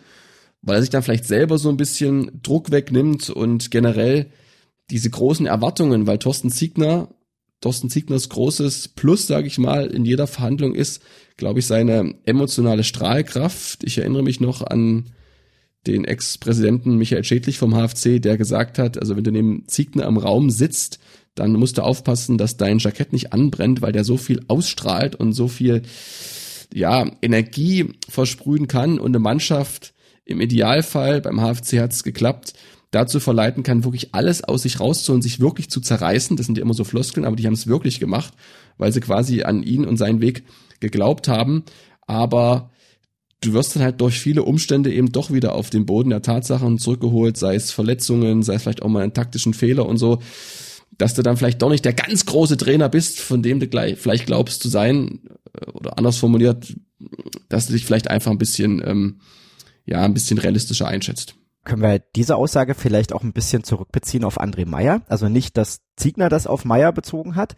weil er sich dann vielleicht selber so ein bisschen Druck wegnimmt und generell diese großen Erwartungen, weil Thorsten Ziegner, Thorsten Ziegners großes Plus, sage ich mal, in jeder Verhandlung ist, glaube ich, seine emotionale Strahlkraft. Ich erinnere mich noch an den Ex-Präsidenten Michael Schädlich vom HFC, der gesagt hat, also wenn du neben Ziegner am Raum sitzt, dann musst du aufpassen, dass dein Jackett nicht anbrennt, weil der so viel ausstrahlt und so viel ja, Energie versprühen kann und eine Mannschaft im Idealfall, beim HFC hat es geklappt, dazu verleiten kann, wirklich alles aus sich rauszuholen, sich wirklich zu zerreißen. Das sind ja immer so Floskeln, aber die haben es wirklich gemacht, weil sie quasi an ihn und seinen Weg geglaubt haben. Aber du wirst dann halt durch viele Umstände eben doch wieder auf den Boden der Tatsachen zurückgeholt, sei es Verletzungen, sei es vielleicht auch mal einen taktischen Fehler und so, dass du dann vielleicht doch nicht der ganz große Trainer bist, von dem du gleich vielleicht glaubst zu sein, äh, oder anders formuliert, dass du dich vielleicht einfach ein bisschen, ähm, ja, ein bisschen realistischer einschätzt. Können wir diese Aussage vielleicht auch ein bisschen zurückbeziehen auf André Meyer? Also nicht, dass Ziegner das auf Meyer bezogen hat,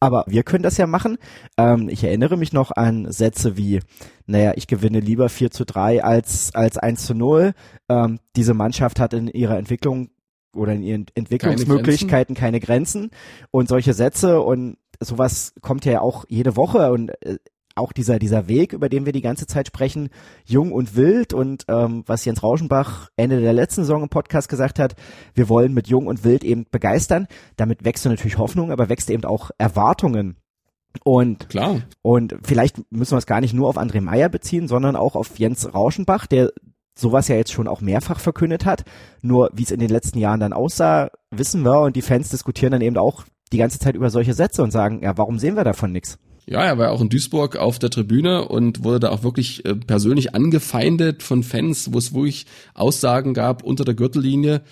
aber wir können das ja machen. Ähm, ich erinnere mich noch an Sätze wie, naja, ich gewinne lieber 4 zu 3 als, als 1 zu 0. Ähm, diese Mannschaft hat in ihrer Entwicklung oder in ihren Entwicklungsmöglichkeiten keine Grenzen. keine Grenzen. Und solche Sätze und sowas kommt ja auch jede Woche und äh, auch dieser, dieser Weg, über den wir die ganze Zeit sprechen, jung und wild und ähm, was Jens Rauschenbach Ende der letzten Saison im Podcast gesagt hat, wir wollen mit jung und wild eben begeistern. Damit wächst du natürlich Hoffnung, aber wächst eben auch Erwartungen. Und, Klar. und vielleicht müssen wir es gar nicht nur auf André Meyer beziehen, sondern auch auf Jens Rauschenbach, der sowas ja jetzt schon auch mehrfach verkündet hat. Nur wie es in den letzten Jahren dann aussah, wissen wir und die Fans diskutieren dann eben auch die ganze Zeit über solche Sätze und sagen, ja, warum sehen wir davon nichts? Ja, er war auch in Duisburg auf der Tribüne und wurde da auch wirklich äh, persönlich angefeindet von Fans, wo es wirklich Aussagen gab unter der Gürtellinie.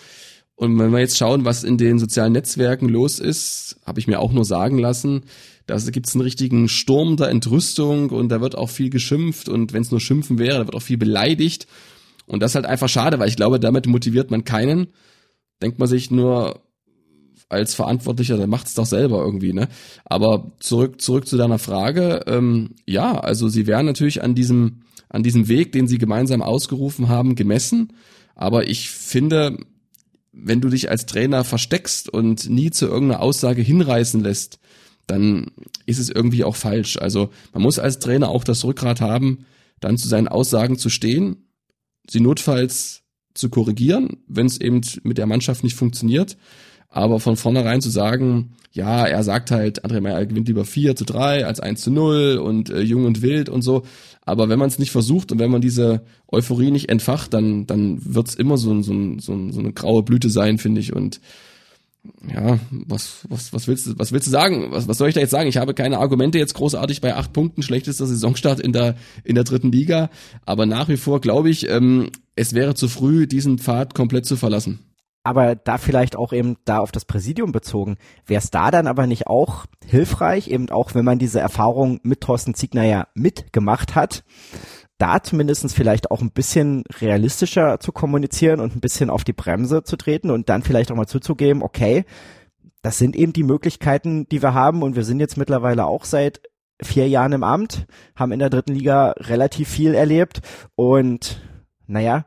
Und wenn wir jetzt schauen, was in den sozialen Netzwerken los ist, habe ich mir auch nur sagen lassen, da gibt es einen richtigen Sturm der Entrüstung und da wird auch viel geschimpft und wenn es nur Schimpfen wäre, da wird auch viel beleidigt. Und das ist halt einfach schade, weil ich glaube, damit motiviert man keinen. Denkt man sich nur, als Verantwortlicher, der macht es doch selber irgendwie, ne? Aber zurück, zurück zu deiner Frage, ähm, ja, also sie werden natürlich an diesem, an diesem Weg, den sie gemeinsam ausgerufen haben, gemessen. Aber ich finde, wenn du dich als Trainer versteckst und nie zu irgendeiner Aussage hinreißen lässt, dann ist es irgendwie auch falsch. Also man muss als Trainer auch das Rückgrat haben, dann zu seinen Aussagen zu stehen, sie notfalls zu korrigieren, wenn es eben mit der Mannschaft nicht funktioniert aber von vornherein zu sagen, ja, er sagt halt, André Meyer gewinnt lieber 4 zu 3 als 1 zu 0 und äh, jung und wild und so. Aber wenn man es nicht versucht und wenn man diese Euphorie nicht entfacht, dann, dann wird's immer so, so, so, so eine graue Blüte sein, finde ich. Und ja, was, was, was willst du, was willst du sagen? Was, was soll ich da jetzt sagen? Ich habe keine Argumente jetzt großartig bei acht Punkten, schlechtester Saisonstart in der, in der dritten Liga. Aber nach wie vor glaube ich, ähm, es wäre zu früh, diesen Pfad komplett zu verlassen aber da vielleicht auch eben da auf das Präsidium bezogen, wäre es da dann aber nicht auch hilfreich, eben auch wenn man diese Erfahrung mit Thorsten Ziegner ja mitgemacht hat, da zumindestens vielleicht auch ein bisschen realistischer zu kommunizieren und ein bisschen auf die Bremse zu treten und dann vielleicht auch mal zuzugeben, okay, das sind eben die Möglichkeiten, die wir haben und wir sind jetzt mittlerweile auch seit vier Jahren im Amt, haben in der dritten Liga relativ viel erlebt und naja,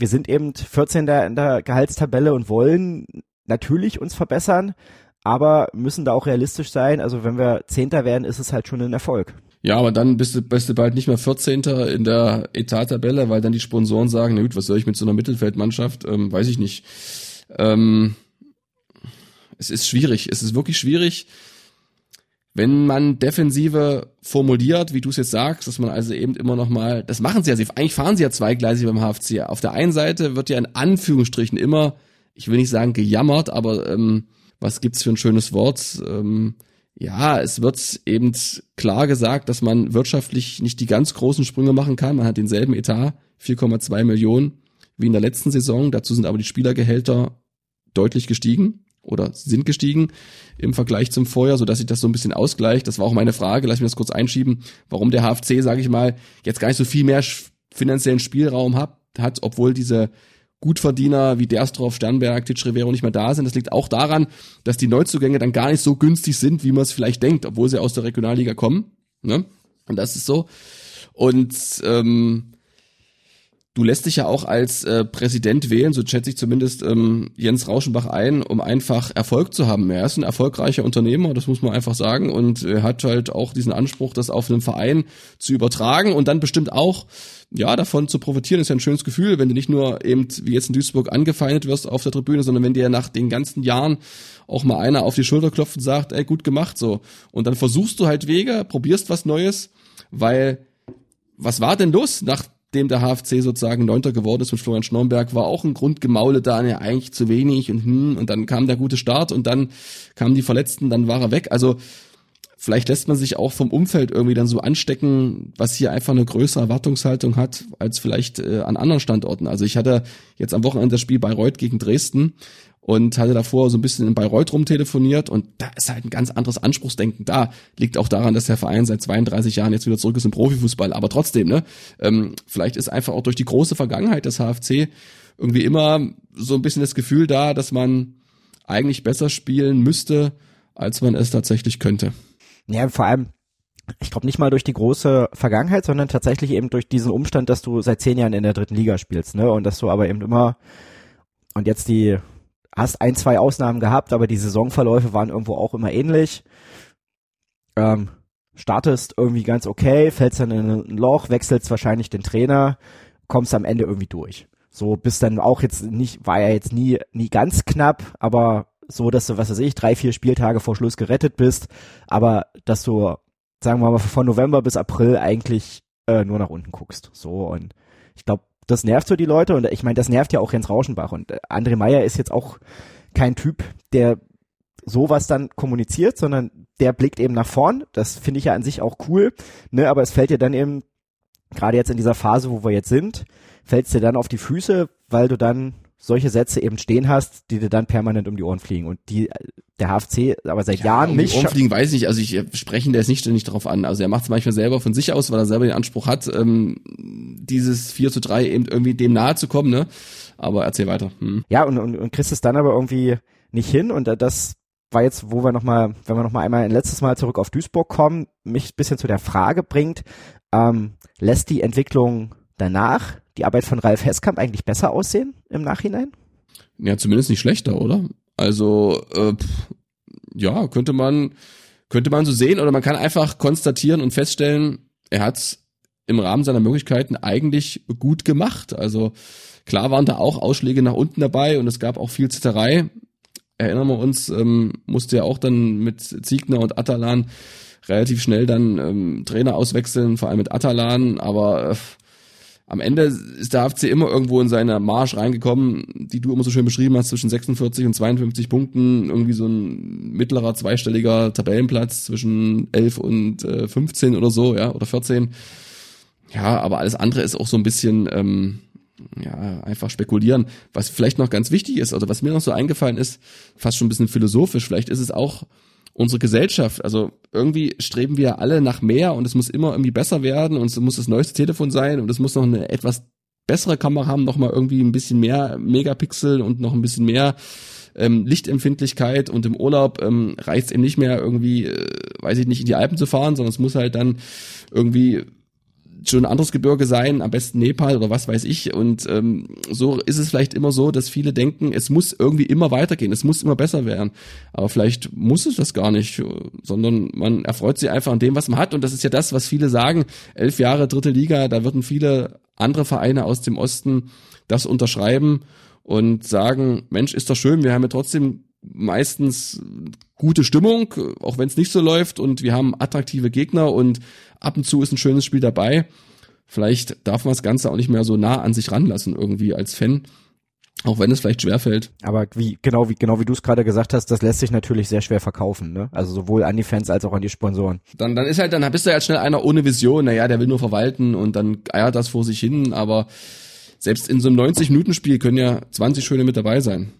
wir sind eben 14. in der Gehaltstabelle und wollen natürlich uns verbessern, aber müssen da auch realistisch sein. Also wenn wir Zehnter werden, ist es halt schon ein Erfolg. Ja, aber dann bist du, bist du bald nicht mehr 14. in der Etat-Tabelle, weil dann die Sponsoren sagen, na gut, was soll ich mit so einer Mittelfeldmannschaft? Ähm, weiß ich nicht. Ähm, es ist schwierig. Es ist wirklich schwierig, wenn man Defensive formuliert, wie du es jetzt sagst, dass man also eben immer noch mal, das machen sie ja, eigentlich fahren sie ja zweigleisig beim HFC. Auf der einen Seite wird ja in Anführungsstrichen immer, ich will nicht sagen gejammert, aber ähm, was gibt's für ein schönes Wort? Ähm, ja, es wird eben klar gesagt, dass man wirtschaftlich nicht die ganz großen Sprünge machen kann. Man hat denselben Etat, 4,2 Millionen, wie in der letzten Saison. Dazu sind aber die Spielergehälter deutlich gestiegen oder sind gestiegen im Vergleich zum Vorjahr, so dass sich das so ein bisschen ausgleicht. Das war auch meine Frage, lass mich das kurz einschieben, warum der HFC, sage ich mal, jetzt gar nicht so viel mehr finanziellen Spielraum hat, hat obwohl diese Gutverdiener wie Derstroff, Sternberg, Titsch Rivero nicht mehr da sind. Das liegt auch daran, dass die Neuzugänge dann gar nicht so günstig sind, wie man es vielleicht denkt, obwohl sie aus der Regionalliga kommen. Ne? Und das ist so. Und ähm, du lässt dich ja auch als äh, Präsident wählen, so schätze ich zumindest ähm, Jens Rauschenbach ein, um einfach Erfolg zu haben. Er ist ein erfolgreicher Unternehmer, das muss man einfach sagen, und er hat halt auch diesen Anspruch, das auf einen Verein zu übertragen und dann bestimmt auch ja, davon zu profitieren, ist ja ein schönes Gefühl, wenn du nicht nur eben wie jetzt in Duisburg angefeindet wirst auf der Tribüne, sondern wenn dir nach den ganzen Jahren auch mal einer auf die Schulter klopft und sagt, ey, gut gemacht, so. Und dann versuchst du halt Wege, probierst was Neues, weil was war denn los, nachdem der HFC sozusagen Neunter geworden ist mit Florian Schnornberg, war auch ein Grundgemaule da, ja, eigentlich zu wenig und hm, und dann kam der gute Start und dann kamen die Verletzten, dann war er weg. Also vielleicht lässt man sich auch vom Umfeld irgendwie dann so anstecken, was hier einfach eine größere Erwartungshaltung hat als vielleicht äh, an anderen Standorten. Also ich hatte jetzt am Wochenende das Spiel Bayreuth gegen Dresden und hatte davor so ein bisschen in Bayreuth rumtelefoniert und da ist halt ein ganz anderes Anspruchsdenken da. Liegt auch daran, dass der Verein seit 32 Jahren jetzt wieder zurück ist im Profifußball. Aber trotzdem, ne, ähm, vielleicht ist einfach auch durch die große Vergangenheit des HFC irgendwie immer so ein bisschen das Gefühl da, dass man eigentlich besser spielen müsste, als man es tatsächlich könnte. Ja, vor allem, ich glaube nicht mal durch die große Vergangenheit, sondern tatsächlich eben durch diesen Umstand, dass du seit zehn Jahren in der dritten Liga spielst, ne? Und dass du aber eben immer und jetzt die hast ein, zwei Ausnahmen gehabt, aber die Saisonverläufe waren irgendwo auch immer ähnlich. Ähm, startest irgendwie ganz okay, fällst dann in ein Loch, wechselst wahrscheinlich den Trainer, kommst am Ende irgendwie durch. So bist dann auch jetzt nicht, war ja jetzt nie, nie ganz knapp, aber so, dass du, was weiß ich, drei, vier Spieltage vor Schluss gerettet bist, aber dass du, sagen wir mal, von November bis April eigentlich äh, nur nach unten guckst. So und ich glaube, das nervt so die Leute und ich meine, das nervt ja auch Jens Rauschenbach und äh, André Meyer ist jetzt auch kein Typ, der sowas dann kommuniziert, sondern der blickt eben nach vorn. Das finde ich ja an sich auch cool, ne, aber es fällt dir dann eben gerade jetzt in dieser Phase, wo wir jetzt sind, fällt es dir dann auf die Füße, weil du dann solche Sätze eben stehen hast, die dir dann permanent um die Ohren fliegen und die der HFC aber seit ja, Jahren um nicht. Um die Ohren fliegen weiß ich nicht, also ich äh, spreche der ist nicht ständig darauf an. Also er macht es manchmal selber von sich aus, weil er selber den Anspruch hat, ähm, dieses 4 zu 3 eben irgendwie dem nahe zu kommen, ne? Aber erzähl weiter. Hm. Ja, und, und, und kriegst es dann aber irgendwie nicht hin und das war jetzt, wo wir nochmal, wenn wir nochmal einmal ein letztes Mal zurück auf Duisburg kommen, mich ein bisschen zu der Frage bringt, ähm, lässt die Entwicklung danach die Arbeit von Ralf Heskamp eigentlich besser aussehen im Nachhinein? Ja, zumindest nicht schlechter, oder? Also, äh, ja, könnte man, könnte man so sehen oder man kann einfach konstatieren und feststellen, er hat im Rahmen seiner Möglichkeiten eigentlich gut gemacht. Also klar waren da auch Ausschläge nach unten dabei und es gab auch viel Zitterei. Erinnern wir uns, ähm, musste ja auch dann mit Ziegner und Atalan relativ schnell dann ähm, Trainer auswechseln, vor allem mit Atalan, aber äh, am Ende ist der HFC immer irgendwo in seiner Marsch reingekommen, die du immer so schön beschrieben hast, zwischen 46 und 52 Punkten, irgendwie so ein mittlerer zweistelliger Tabellenplatz zwischen 11 und äh, 15 oder so, ja, oder 14. Ja, aber alles andere ist auch so ein bisschen, ähm, ja, einfach spekulieren. Was vielleicht noch ganz wichtig ist, also was mir noch so eingefallen ist, fast schon ein bisschen philosophisch, vielleicht ist es auch unsere Gesellschaft. Also irgendwie streben wir alle nach mehr und es muss immer irgendwie besser werden und es muss das neueste Telefon sein und es muss noch eine etwas bessere Kamera haben, noch mal irgendwie ein bisschen mehr Megapixel und noch ein bisschen mehr ähm, Lichtempfindlichkeit und im Urlaub ähm, reicht es eben nicht mehr irgendwie, äh, weiß ich nicht, in die Alpen zu fahren, sondern es muss halt dann irgendwie schon ein anderes Gebirge sein, am besten Nepal oder was weiß ich. Und ähm, so ist es vielleicht immer so, dass viele denken, es muss irgendwie immer weitergehen, es muss immer besser werden. Aber vielleicht muss es das gar nicht, sondern man erfreut sich einfach an dem, was man hat. Und das ist ja das, was viele sagen. Elf Jahre dritte Liga, da würden viele andere Vereine aus dem Osten das unterschreiben und sagen, Mensch, ist doch schön, wir haben ja trotzdem meistens gute Stimmung, auch wenn es nicht so läuft und wir haben attraktive Gegner und ab und zu ist ein schönes Spiel dabei. Vielleicht darf man das Ganze auch nicht mehr so nah an sich ranlassen irgendwie als Fan. Auch wenn es vielleicht schwerfällt. Aber wie, genau wie, genau wie du es gerade gesagt hast, das lässt sich natürlich sehr schwer verkaufen, ne? Also sowohl an die Fans als auch an die Sponsoren. Dann, dann ist halt, dann bist du halt schnell einer ohne Vision, naja, der will nur verwalten und dann eiert das vor sich hin, aber selbst in so einem 90-Minuten-Spiel können ja 20 Schöne mit dabei sein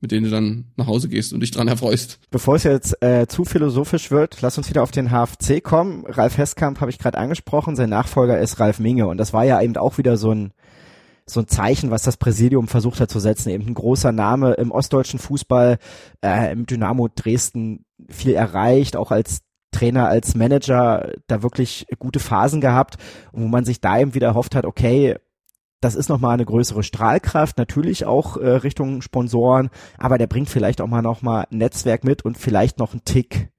mit denen du dann nach Hause gehst und dich dran erfreust. Bevor es jetzt äh, zu philosophisch wird, lass uns wieder auf den HFC kommen. Ralf Heskamp habe ich gerade angesprochen, sein Nachfolger ist Ralf Minge und das war ja eben auch wieder so ein so ein Zeichen, was das Präsidium versucht hat zu setzen. Eben ein großer Name im ostdeutschen Fußball, äh, im Dynamo Dresden viel erreicht, auch als Trainer, als Manager da wirklich gute Phasen gehabt, wo man sich da eben wieder erhofft hat, okay, das ist nochmal eine größere Strahlkraft, natürlich auch äh, Richtung Sponsoren, aber der bringt vielleicht auch mal nochmal ein Netzwerk mit und vielleicht noch einen Tick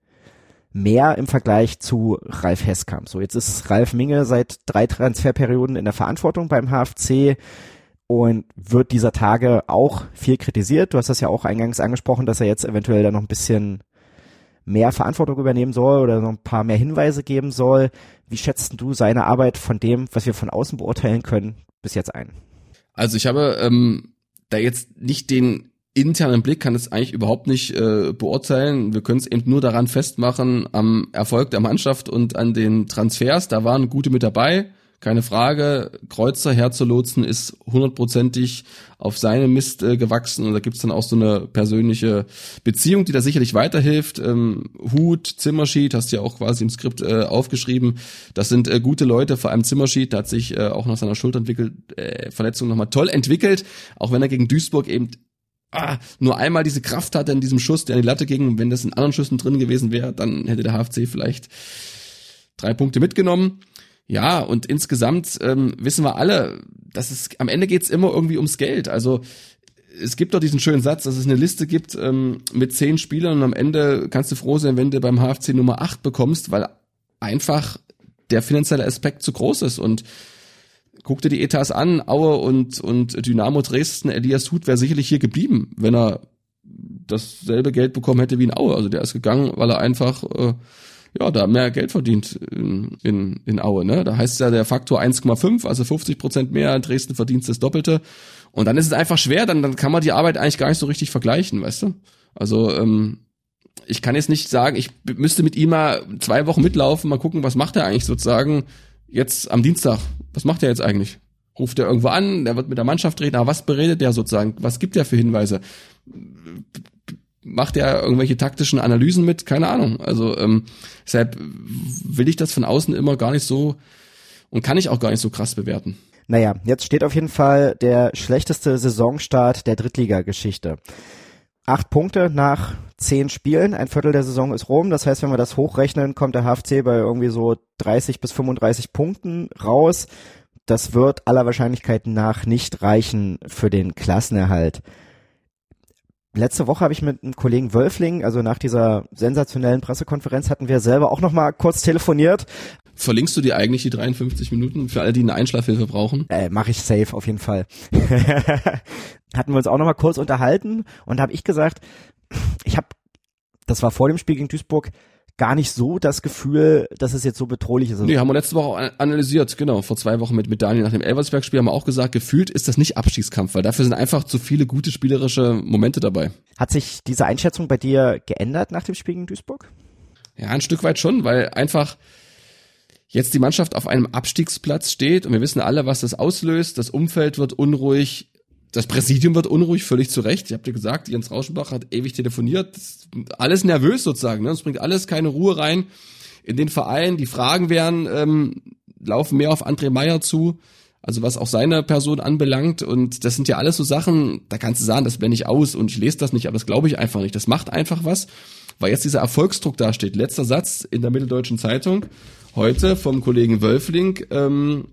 mehr im Vergleich zu Ralf Heskamp. So, jetzt ist Ralf Minge seit drei Transferperioden in der Verantwortung beim HFC und wird dieser Tage auch viel kritisiert. Du hast das ja auch eingangs angesprochen, dass er jetzt eventuell da noch ein bisschen mehr Verantwortung übernehmen soll oder noch ein paar mehr Hinweise geben soll. Wie schätzt du seine Arbeit von dem, was wir von außen beurteilen können, bis jetzt ein? Also ich habe ähm, da jetzt nicht den internen Blick, kann es eigentlich überhaupt nicht äh, beurteilen. Wir können es eben nur daran festmachen, am Erfolg der Mannschaft und an den Transfers. Da waren gute mit dabei keine Frage. Kreuzer herzulotsen ist hundertprozentig auf seine Mist äh, gewachsen und da gibt's dann auch so eine persönliche Beziehung, die da sicherlich weiterhilft. Ähm, Hut, Zimmerschied, hast du ja auch quasi im Skript äh, aufgeschrieben. Das sind äh, gute Leute, vor allem Zimmerschied, der hat sich äh, auch nach seiner Schulterverletzung äh, nochmal toll entwickelt, auch wenn er gegen Duisburg eben ah, nur einmal diese Kraft hatte in diesem Schuss, der an die Latte ging. Wenn das in anderen Schüssen drin gewesen wäre, dann hätte der HFC vielleicht drei Punkte mitgenommen. Ja, und insgesamt ähm, wissen wir alle, dass es am Ende geht's immer irgendwie ums Geld. Also es gibt doch diesen schönen Satz, dass es eine Liste gibt ähm, mit zehn Spielern und am Ende kannst du froh sein, wenn du beim HFC Nummer acht bekommst, weil einfach der finanzielle Aspekt zu groß ist und guck dir die Etats an, Aue und, und Dynamo Dresden, Elias Huth wäre sicherlich hier geblieben, wenn er dasselbe Geld bekommen hätte wie in Aue. Also der ist gegangen, weil er einfach äh, ja, da mehr Geld verdient in, in, in Aue. Ne? Da heißt ja der Faktor 1,5, also 50 Prozent mehr, in Dresden verdient das Doppelte. Und dann ist es einfach schwer, dann, dann kann man die Arbeit eigentlich gar nicht so richtig vergleichen, weißt du? Also ähm, ich kann jetzt nicht sagen, ich müsste mit ihm mal zwei Wochen mitlaufen, mal gucken, was macht er eigentlich sozusagen jetzt am Dienstag. Was macht er jetzt eigentlich? Ruft er irgendwo an, der wird mit der Mannschaft reden, aber was beredet der sozusagen? Was gibt er für Hinweise? Macht er irgendwelche taktischen Analysen mit? Keine Ahnung. Also ähm, deshalb will ich das von außen immer gar nicht so und kann ich auch gar nicht so krass bewerten. Naja, jetzt steht auf jeden Fall der schlechteste Saisonstart der Drittliga-Geschichte. Acht Punkte nach zehn Spielen, ein Viertel der Saison ist rum. Das heißt, wenn wir das hochrechnen, kommt der HFC bei irgendwie so 30 bis 35 Punkten raus. Das wird aller Wahrscheinlichkeit nach nicht reichen für den Klassenerhalt letzte Woche habe ich mit einem Kollegen Wölfling, also nach dieser sensationellen Pressekonferenz hatten wir selber auch noch mal kurz telefoniert. Verlinkst du dir eigentlich die 53 Minuten für alle, die eine Einschlafhilfe brauchen? Äh, Mache ich safe auf jeden Fall. (laughs) hatten wir uns auch noch mal kurz unterhalten und habe ich gesagt, ich habe, das war vor dem Spiel gegen Duisburg, gar nicht so das Gefühl, dass es jetzt so bedrohlich ist. Nee, haben wir letzte Woche analysiert, genau, vor zwei Wochen mit, mit Daniel nach dem Elversberg-Spiel haben wir auch gesagt, gefühlt ist das nicht Abstiegskampf, weil dafür sind einfach zu viele gute spielerische Momente dabei. Hat sich diese Einschätzung bei dir geändert nach dem Spiel gegen Duisburg? Ja, ein Stück weit schon, weil einfach jetzt die Mannschaft auf einem Abstiegsplatz steht und wir wissen alle, was das auslöst. Das Umfeld wird unruhig, das Präsidium wird unruhig, völlig zu Recht. Ich habe dir gesagt, Jens Rauschenbach hat ewig telefoniert. Alles nervös sozusagen. Ne? Es bringt alles keine Ruhe rein in den Verein. Die Fragen werden ähm, laufen mehr auf André Meyer zu. Also was auch seine Person anbelangt. Und das sind ja alles so Sachen, da kannst du sagen, das blende ich aus und ich lese das nicht, aber das glaube ich einfach nicht. Das macht einfach was, weil jetzt dieser Erfolgsdruck dasteht. Letzter Satz in der Mitteldeutschen Zeitung. heute vom Kollegen Wölfling, ähm,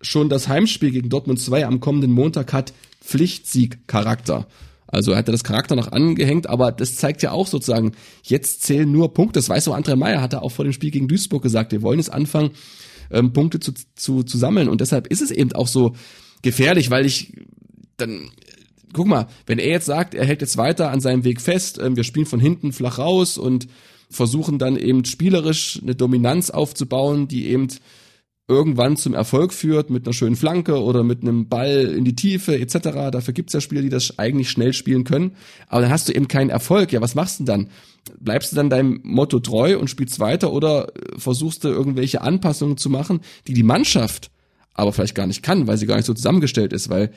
schon das Heimspiel gegen Dortmund 2 am kommenden Montag hat Pflichtsieg-Charakter. Also er hat er das Charakter noch angehängt, aber das zeigt ja auch sozusagen, jetzt zählen nur Punkte. Das weiß auch André Meyer, hat er auch vor dem Spiel gegen Duisburg gesagt. Wir wollen jetzt anfangen, ähm, Punkte zu, zu, zu sammeln. Und deshalb ist es eben auch so gefährlich, weil ich dann, guck mal, wenn er jetzt sagt, er hält jetzt weiter an seinem Weg fest, ähm, wir spielen von hinten flach raus und versuchen dann eben spielerisch eine Dominanz aufzubauen, die eben irgendwann zum Erfolg führt mit einer schönen Flanke oder mit einem Ball in die Tiefe etc. Dafür gibt's ja Spieler, die das eigentlich schnell spielen können. Aber dann hast du eben keinen Erfolg. Ja, was machst du dann? Bleibst du dann deinem Motto treu und spielst weiter oder versuchst du irgendwelche Anpassungen zu machen, die die Mannschaft aber vielleicht gar nicht kann, weil sie gar nicht so zusammengestellt ist, weil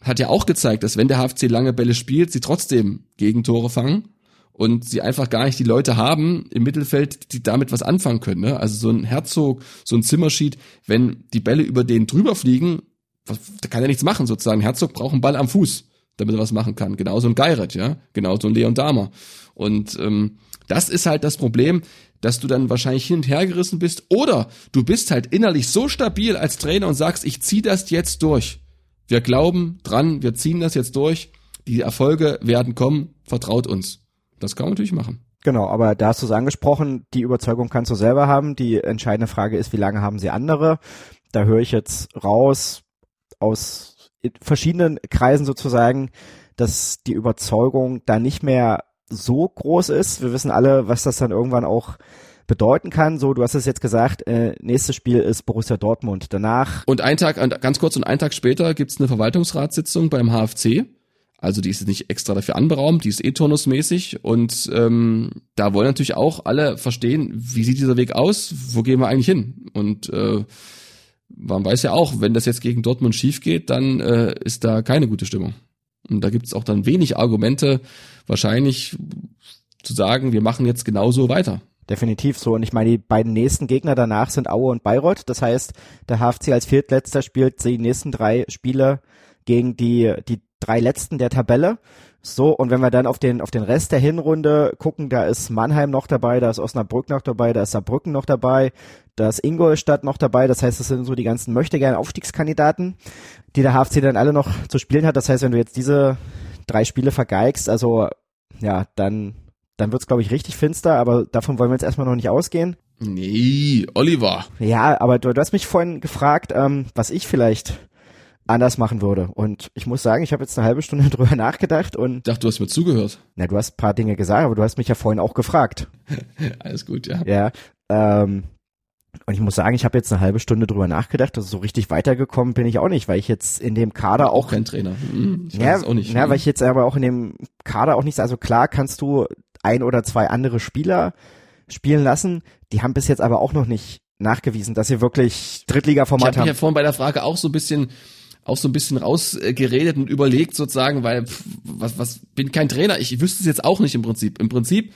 hat ja auch gezeigt, dass wenn der HFC lange Bälle spielt, sie trotzdem Gegentore fangen und sie einfach gar nicht die Leute haben im Mittelfeld, die damit was anfangen können. Ne? Also so ein Herzog, so ein Zimmerschied, wenn die Bälle über den drüber fliegen, da kann er nichts machen sozusagen. Herzog braucht einen Ball am Fuß, damit er was machen kann. Genauso ein Geiret, ja, genauso ein Leon Dahmer. Und ähm, das ist halt das Problem, dass du dann wahrscheinlich hin und her gerissen bist oder du bist halt innerlich so stabil als Trainer und sagst, ich zieh das jetzt durch. Wir glauben dran, wir ziehen das jetzt durch. Die Erfolge werden kommen, vertraut uns. Das kann man natürlich machen. Genau, aber da hast du es angesprochen, die Überzeugung kannst du selber haben. Die entscheidende Frage ist, wie lange haben sie andere? Da höre ich jetzt raus aus verschiedenen Kreisen sozusagen, dass die Überzeugung da nicht mehr so groß ist. Wir wissen alle, was das dann irgendwann auch bedeuten kann. So, du hast es jetzt gesagt, äh, nächstes Spiel ist Borussia Dortmund. Danach. Und ein Tag, ganz kurz, und einen Tag später gibt's eine Verwaltungsratssitzung beim HFC. Also die ist nicht extra dafür anberaumt, die ist eh turnusmäßig und ähm, da wollen natürlich auch alle verstehen, wie sieht dieser Weg aus, wo gehen wir eigentlich hin? Und äh, man weiß ja auch, wenn das jetzt gegen Dortmund schief geht, dann äh, ist da keine gute Stimmung. Und da gibt's auch dann wenig Argumente, wahrscheinlich zu sagen, wir machen jetzt genauso weiter. Definitiv so. Und ich meine, die beiden nächsten Gegner danach sind Aue und Bayreuth. Das heißt, der HFC als Viertletzter spielt die nächsten drei Spiele gegen die, die drei letzten der Tabelle. So, und wenn wir dann auf den, auf den Rest der Hinrunde gucken, da ist Mannheim noch dabei, da ist Osnabrück noch dabei, da ist Saarbrücken noch dabei, da ist Ingolstadt noch dabei, das heißt, das sind so die ganzen möchtegern Aufstiegskandidaten, die der HFC dann alle noch zu spielen hat. Das heißt, wenn du jetzt diese drei Spiele vergeigst, also, ja, dann, dann wird's, glaube ich, richtig finster, aber davon wollen wir jetzt erstmal noch nicht ausgehen. Nee, Oliver. Ja, aber du, du hast mich vorhin gefragt, ähm, was ich vielleicht anders machen würde. Und ich muss sagen, ich habe jetzt eine halbe Stunde (laughs) drüber nachgedacht und. Ich dachte, du hast mir zugehört. Na, du hast ein paar Dinge gesagt, aber du hast mich ja vorhin auch gefragt. (laughs) Alles gut, ja. Ja. Ähm, und ich muss sagen, ich habe jetzt eine halbe Stunde drüber nachgedacht, also so richtig weitergekommen bin ich auch nicht, weil ich jetzt in dem Kader auch, auch kein Trainer. Hm, ich ja, auch nicht. Ja, weil ich jetzt aber auch in dem Kader auch nicht, also klar kannst du ein oder zwei andere Spieler spielen lassen, die haben bis jetzt aber auch noch nicht nachgewiesen, dass sie wirklich Drittliga-Format haben. Ich habe ja vorhin bei der Frage auch so ein bisschen auch so ein bisschen rausgeredet und überlegt sozusagen, weil pff, was was bin kein Trainer, ich wüsste es jetzt auch nicht im Prinzip. Im Prinzip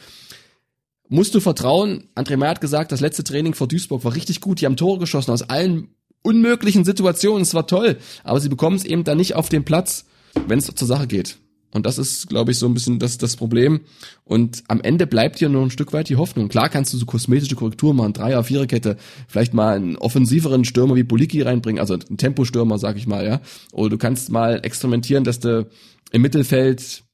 musst du vertrauen. André Meyer hat gesagt, das letzte Training vor Duisburg war richtig gut. Die haben Tore geschossen aus allen unmöglichen Situationen. Es war toll, aber sie bekommen es eben dann nicht auf den Platz, wenn es zur Sache geht. Und das ist, glaube ich, so ein bisschen das, das Problem. Und am Ende bleibt hier nur ein Stück weit die Hoffnung. Klar kannst du so kosmetische Korrekturen machen, Dreier, Viererkette, vielleicht mal einen offensiveren Stürmer wie Boliki reinbringen, also einen Tempostürmer, sag ich mal, ja. Oder du kannst mal experimentieren, dass du im Mittelfeld,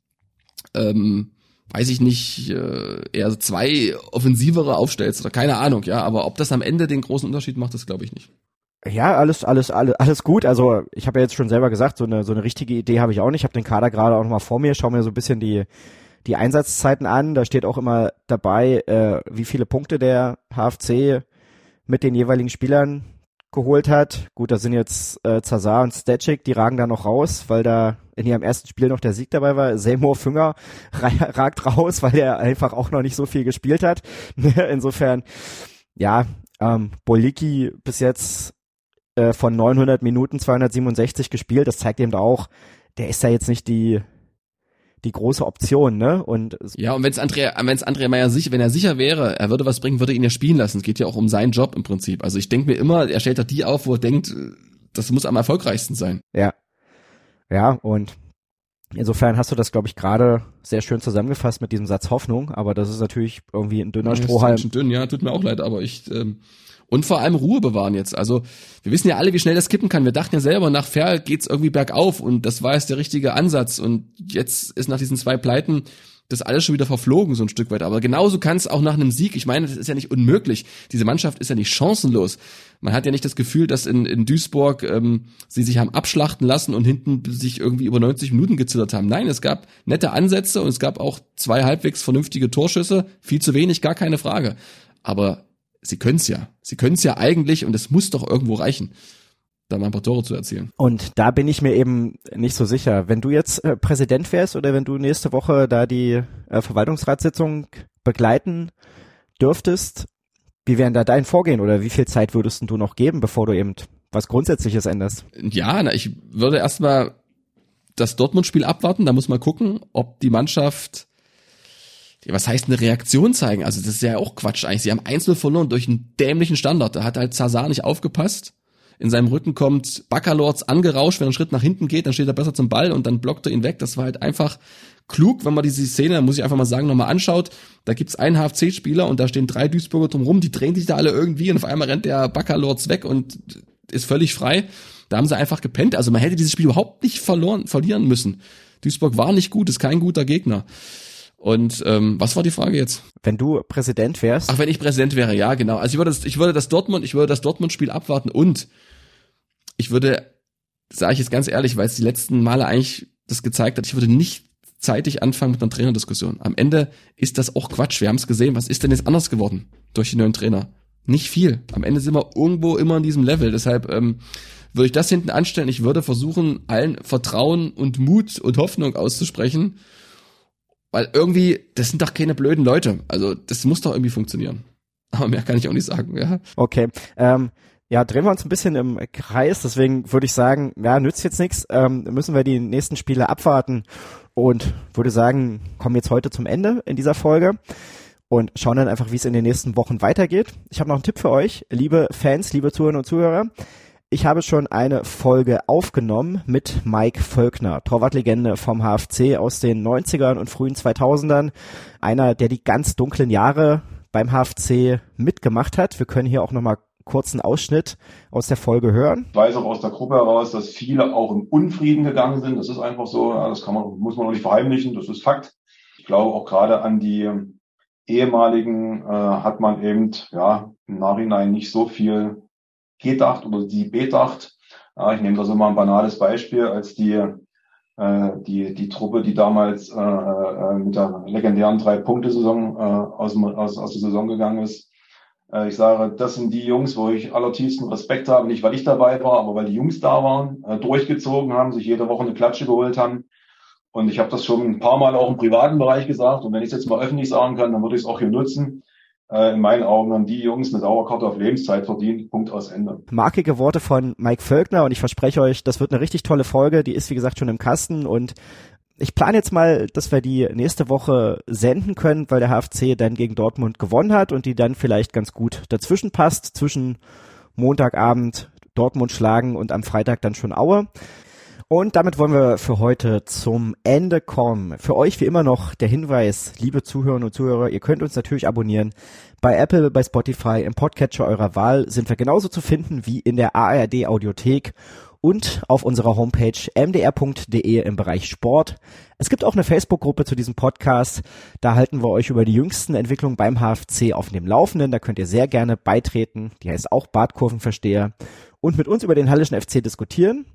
ähm, weiß ich nicht, äh, eher zwei offensivere aufstellst oder keine Ahnung, ja. Aber ob das am Ende den großen Unterschied macht, das glaube ich nicht. Ja, alles, alles, alles, alles gut. Also ich habe ja jetzt schon selber gesagt, so eine, so eine richtige Idee habe ich auch nicht. Ich habe den Kader gerade auch nochmal vor mir, schau mir so ein bisschen die, die Einsatzzeiten an. Da steht auch immer dabei, äh, wie viele Punkte der HFC mit den jeweiligen Spielern geholt hat. Gut, da sind jetzt äh, Zazar und Stachik, die ragen da noch raus, weil da in ihrem ersten Spiel noch der Sieg dabei war. Seymour Fünger (laughs) ragt raus, weil er einfach auch noch nicht so viel gespielt hat. (laughs) Insofern, ja, ähm, Boliki bis jetzt äh, von 900 Minuten 267 gespielt. Das zeigt eben auch, der ist da jetzt nicht die die große Option, ne? Und ja, und wenn's Andrea, wenn's Andrea Meyer sicher, wenn er sicher wäre, er würde was bringen, würde er ihn ja spielen lassen. Es geht ja auch um seinen Job im Prinzip. Also ich denke mir immer, er stellt da die auf, wo er denkt, das muss am erfolgreichsten sein. Ja. Ja, und Insofern hast du das, glaube ich, gerade sehr schön zusammengefasst mit diesem Satz Hoffnung, aber das ist natürlich irgendwie ein dünner Strohhalm. Ist dünn, ja, tut mir auch leid, aber ich ähm, und vor allem Ruhe bewahren jetzt. Also wir wissen ja alle, wie schnell das kippen kann. Wir dachten ja selber, nach Ferl geht's irgendwie bergauf und das war jetzt der richtige Ansatz. Und jetzt ist nach diesen zwei Pleiten das alles schon wieder verflogen, so ein Stück weit. Aber genauso kann es auch nach einem Sieg, ich meine, das ist ja nicht unmöglich. Diese Mannschaft ist ja nicht chancenlos. Man hat ja nicht das Gefühl, dass in, in Duisburg ähm, sie sich haben abschlachten lassen und hinten sich irgendwie über 90 Minuten gezittert haben. Nein, es gab nette Ansätze und es gab auch zwei halbwegs vernünftige Torschüsse. Viel zu wenig, gar keine Frage. Aber sie können es ja. Sie können es ja eigentlich und es muss doch irgendwo reichen da mal ein paar Tore zu erzielen. Und da bin ich mir eben nicht so sicher. Wenn du jetzt äh, Präsident wärst oder wenn du nächste Woche da die äh, Verwaltungsratssitzung begleiten dürftest, wie wären da dein Vorgehen oder wie viel Zeit würdest du noch geben, bevor du eben was Grundsätzliches änderst? Ja, na, ich würde erstmal das Dortmund-Spiel abwarten, da muss man gucken, ob die Mannschaft was heißt eine Reaktion zeigen? Also das ist ja auch Quatsch eigentlich. Sie haben 1 verloren durch einen dämlichen Standard. Da hat halt Zazar nicht aufgepasst in seinem Rücken kommt Baccalords angerauscht, wenn er einen Schritt nach hinten geht, dann steht er besser zum Ball und dann blockt er ihn weg. Das war halt einfach klug, wenn man diese Szene, muss ich einfach mal sagen, nochmal anschaut. Da gibt's einen HFC-Spieler und da stehen drei Duisburger drumrum, die drehen sich da alle irgendwie und auf einmal rennt der Baccalords weg und ist völlig frei. Da haben sie einfach gepennt. Also man hätte dieses Spiel überhaupt nicht verloren, verlieren müssen. Duisburg war nicht gut, ist kein guter Gegner. Und ähm, was war die Frage jetzt? Wenn du Präsident wärst? Ach, wenn ich Präsident wäre, ja, genau. Also ich würde das, ich würde das Dortmund, ich würde das Dortmund-Spiel abwarten und ich würde, sage ich jetzt ganz ehrlich, weil es die letzten Male eigentlich das gezeigt hat, ich würde nicht zeitig anfangen mit einer Trainerdiskussion. Am Ende ist das auch Quatsch. Wir haben es gesehen. Was ist denn jetzt anders geworden durch die neuen Trainer? Nicht viel. Am Ende sind wir irgendwo immer in diesem Level. Deshalb ähm, würde ich das hinten anstellen. Ich würde versuchen, allen Vertrauen und Mut und Hoffnung auszusprechen. Weil irgendwie, das sind doch keine blöden Leute. Also das muss doch irgendwie funktionieren. Aber mehr kann ich auch nicht sagen, ja. Okay. Ähm, ja, drehen wir uns ein bisschen im Kreis, deswegen würde ich sagen, ja, nützt jetzt nichts, ähm, müssen wir die nächsten Spiele abwarten und würde sagen, kommen jetzt heute zum Ende in dieser Folge und schauen dann einfach, wie es in den nächsten Wochen weitergeht. Ich habe noch einen Tipp für euch, liebe Fans, liebe Zuhörerinnen und Zuhörer. Ich habe schon eine Folge aufgenommen mit Mike Völkner, Torwartlegende vom HFC aus den 90ern und frühen 2000ern. Einer, der die ganz dunklen Jahre beim HFC mitgemacht hat. Wir können hier auch nochmal kurzen Ausschnitt aus der Folge hören. Ich weiß auch aus der Gruppe heraus, dass viele auch im Unfrieden gegangen sind. Das ist einfach so. Das kann man, muss man auch nicht verheimlichen. Das ist Fakt. Ich glaube auch gerade an die ehemaligen äh, hat man eben ja im Nachhinein nicht so viel gedacht oder die bedacht. Ja, ich nehme da so mal ein banales Beispiel, als die äh, die die Truppe, die damals äh, äh, mit der legendären drei Punkte Saison äh, aus, aus aus der Saison gegangen ist, äh, ich sage, das sind die Jungs, wo ich allertiefsten Respekt habe, nicht weil ich dabei war, aber weil die Jungs da waren, äh, durchgezogen haben, sich jede Woche eine Klatsche geholt haben. Und ich habe das schon ein paar Mal auch im privaten Bereich gesagt. Und wenn ich es jetzt mal öffentlich sagen kann, dann würde ich es auch hier nutzen. Äh, in meinen Augen haben die Jungs eine Dauerkarte auf Lebenszeit verdient. Punkt aus Ende. Markige Worte von Mike Völkner und ich verspreche euch, das wird eine richtig tolle Folge. Die ist, wie gesagt, schon im Kasten und ich plane jetzt mal, dass wir die nächste Woche senden können, weil der HFC dann gegen Dortmund gewonnen hat und die dann vielleicht ganz gut dazwischen passt, zwischen Montagabend Dortmund schlagen und am Freitag dann schon Aue. Und damit wollen wir für heute zum Ende kommen. Für euch wie immer noch der Hinweis, liebe Zuhörerinnen und Zuhörer, ihr könnt uns natürlich abonnieren. Bei Apple, bei Spotify, im Podcatcher eurer Wahl sind wir genauso zu finden wie in der ARD Audiothek und auf unserer Homepage mdr.de im Bereich Sport. Es gibt auch eine Facebook-Gruppe zu diesem Podcast. Da halten wir euch über die jüngsten Entwicklungen beim HFC auf dem Laufenden. Da könnt ihr sehr gerne beitreten. Die heißt auch Badkurvenversteher und mit uns über den Hallischen FC diskutieren.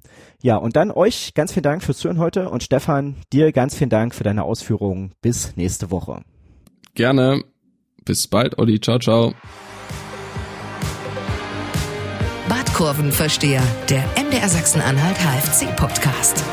Ja, und dann euch ganz vielen Dank fürs Zuhören heute und Stefan, dir ganz vielen Dank für deine Ausführungen. Bis nächste Woche. Gerne. Bis bald, Olli. Ciao, ciao. Kurvenversteher, der MDR Sachsen-Anhalt HFC-Podcast.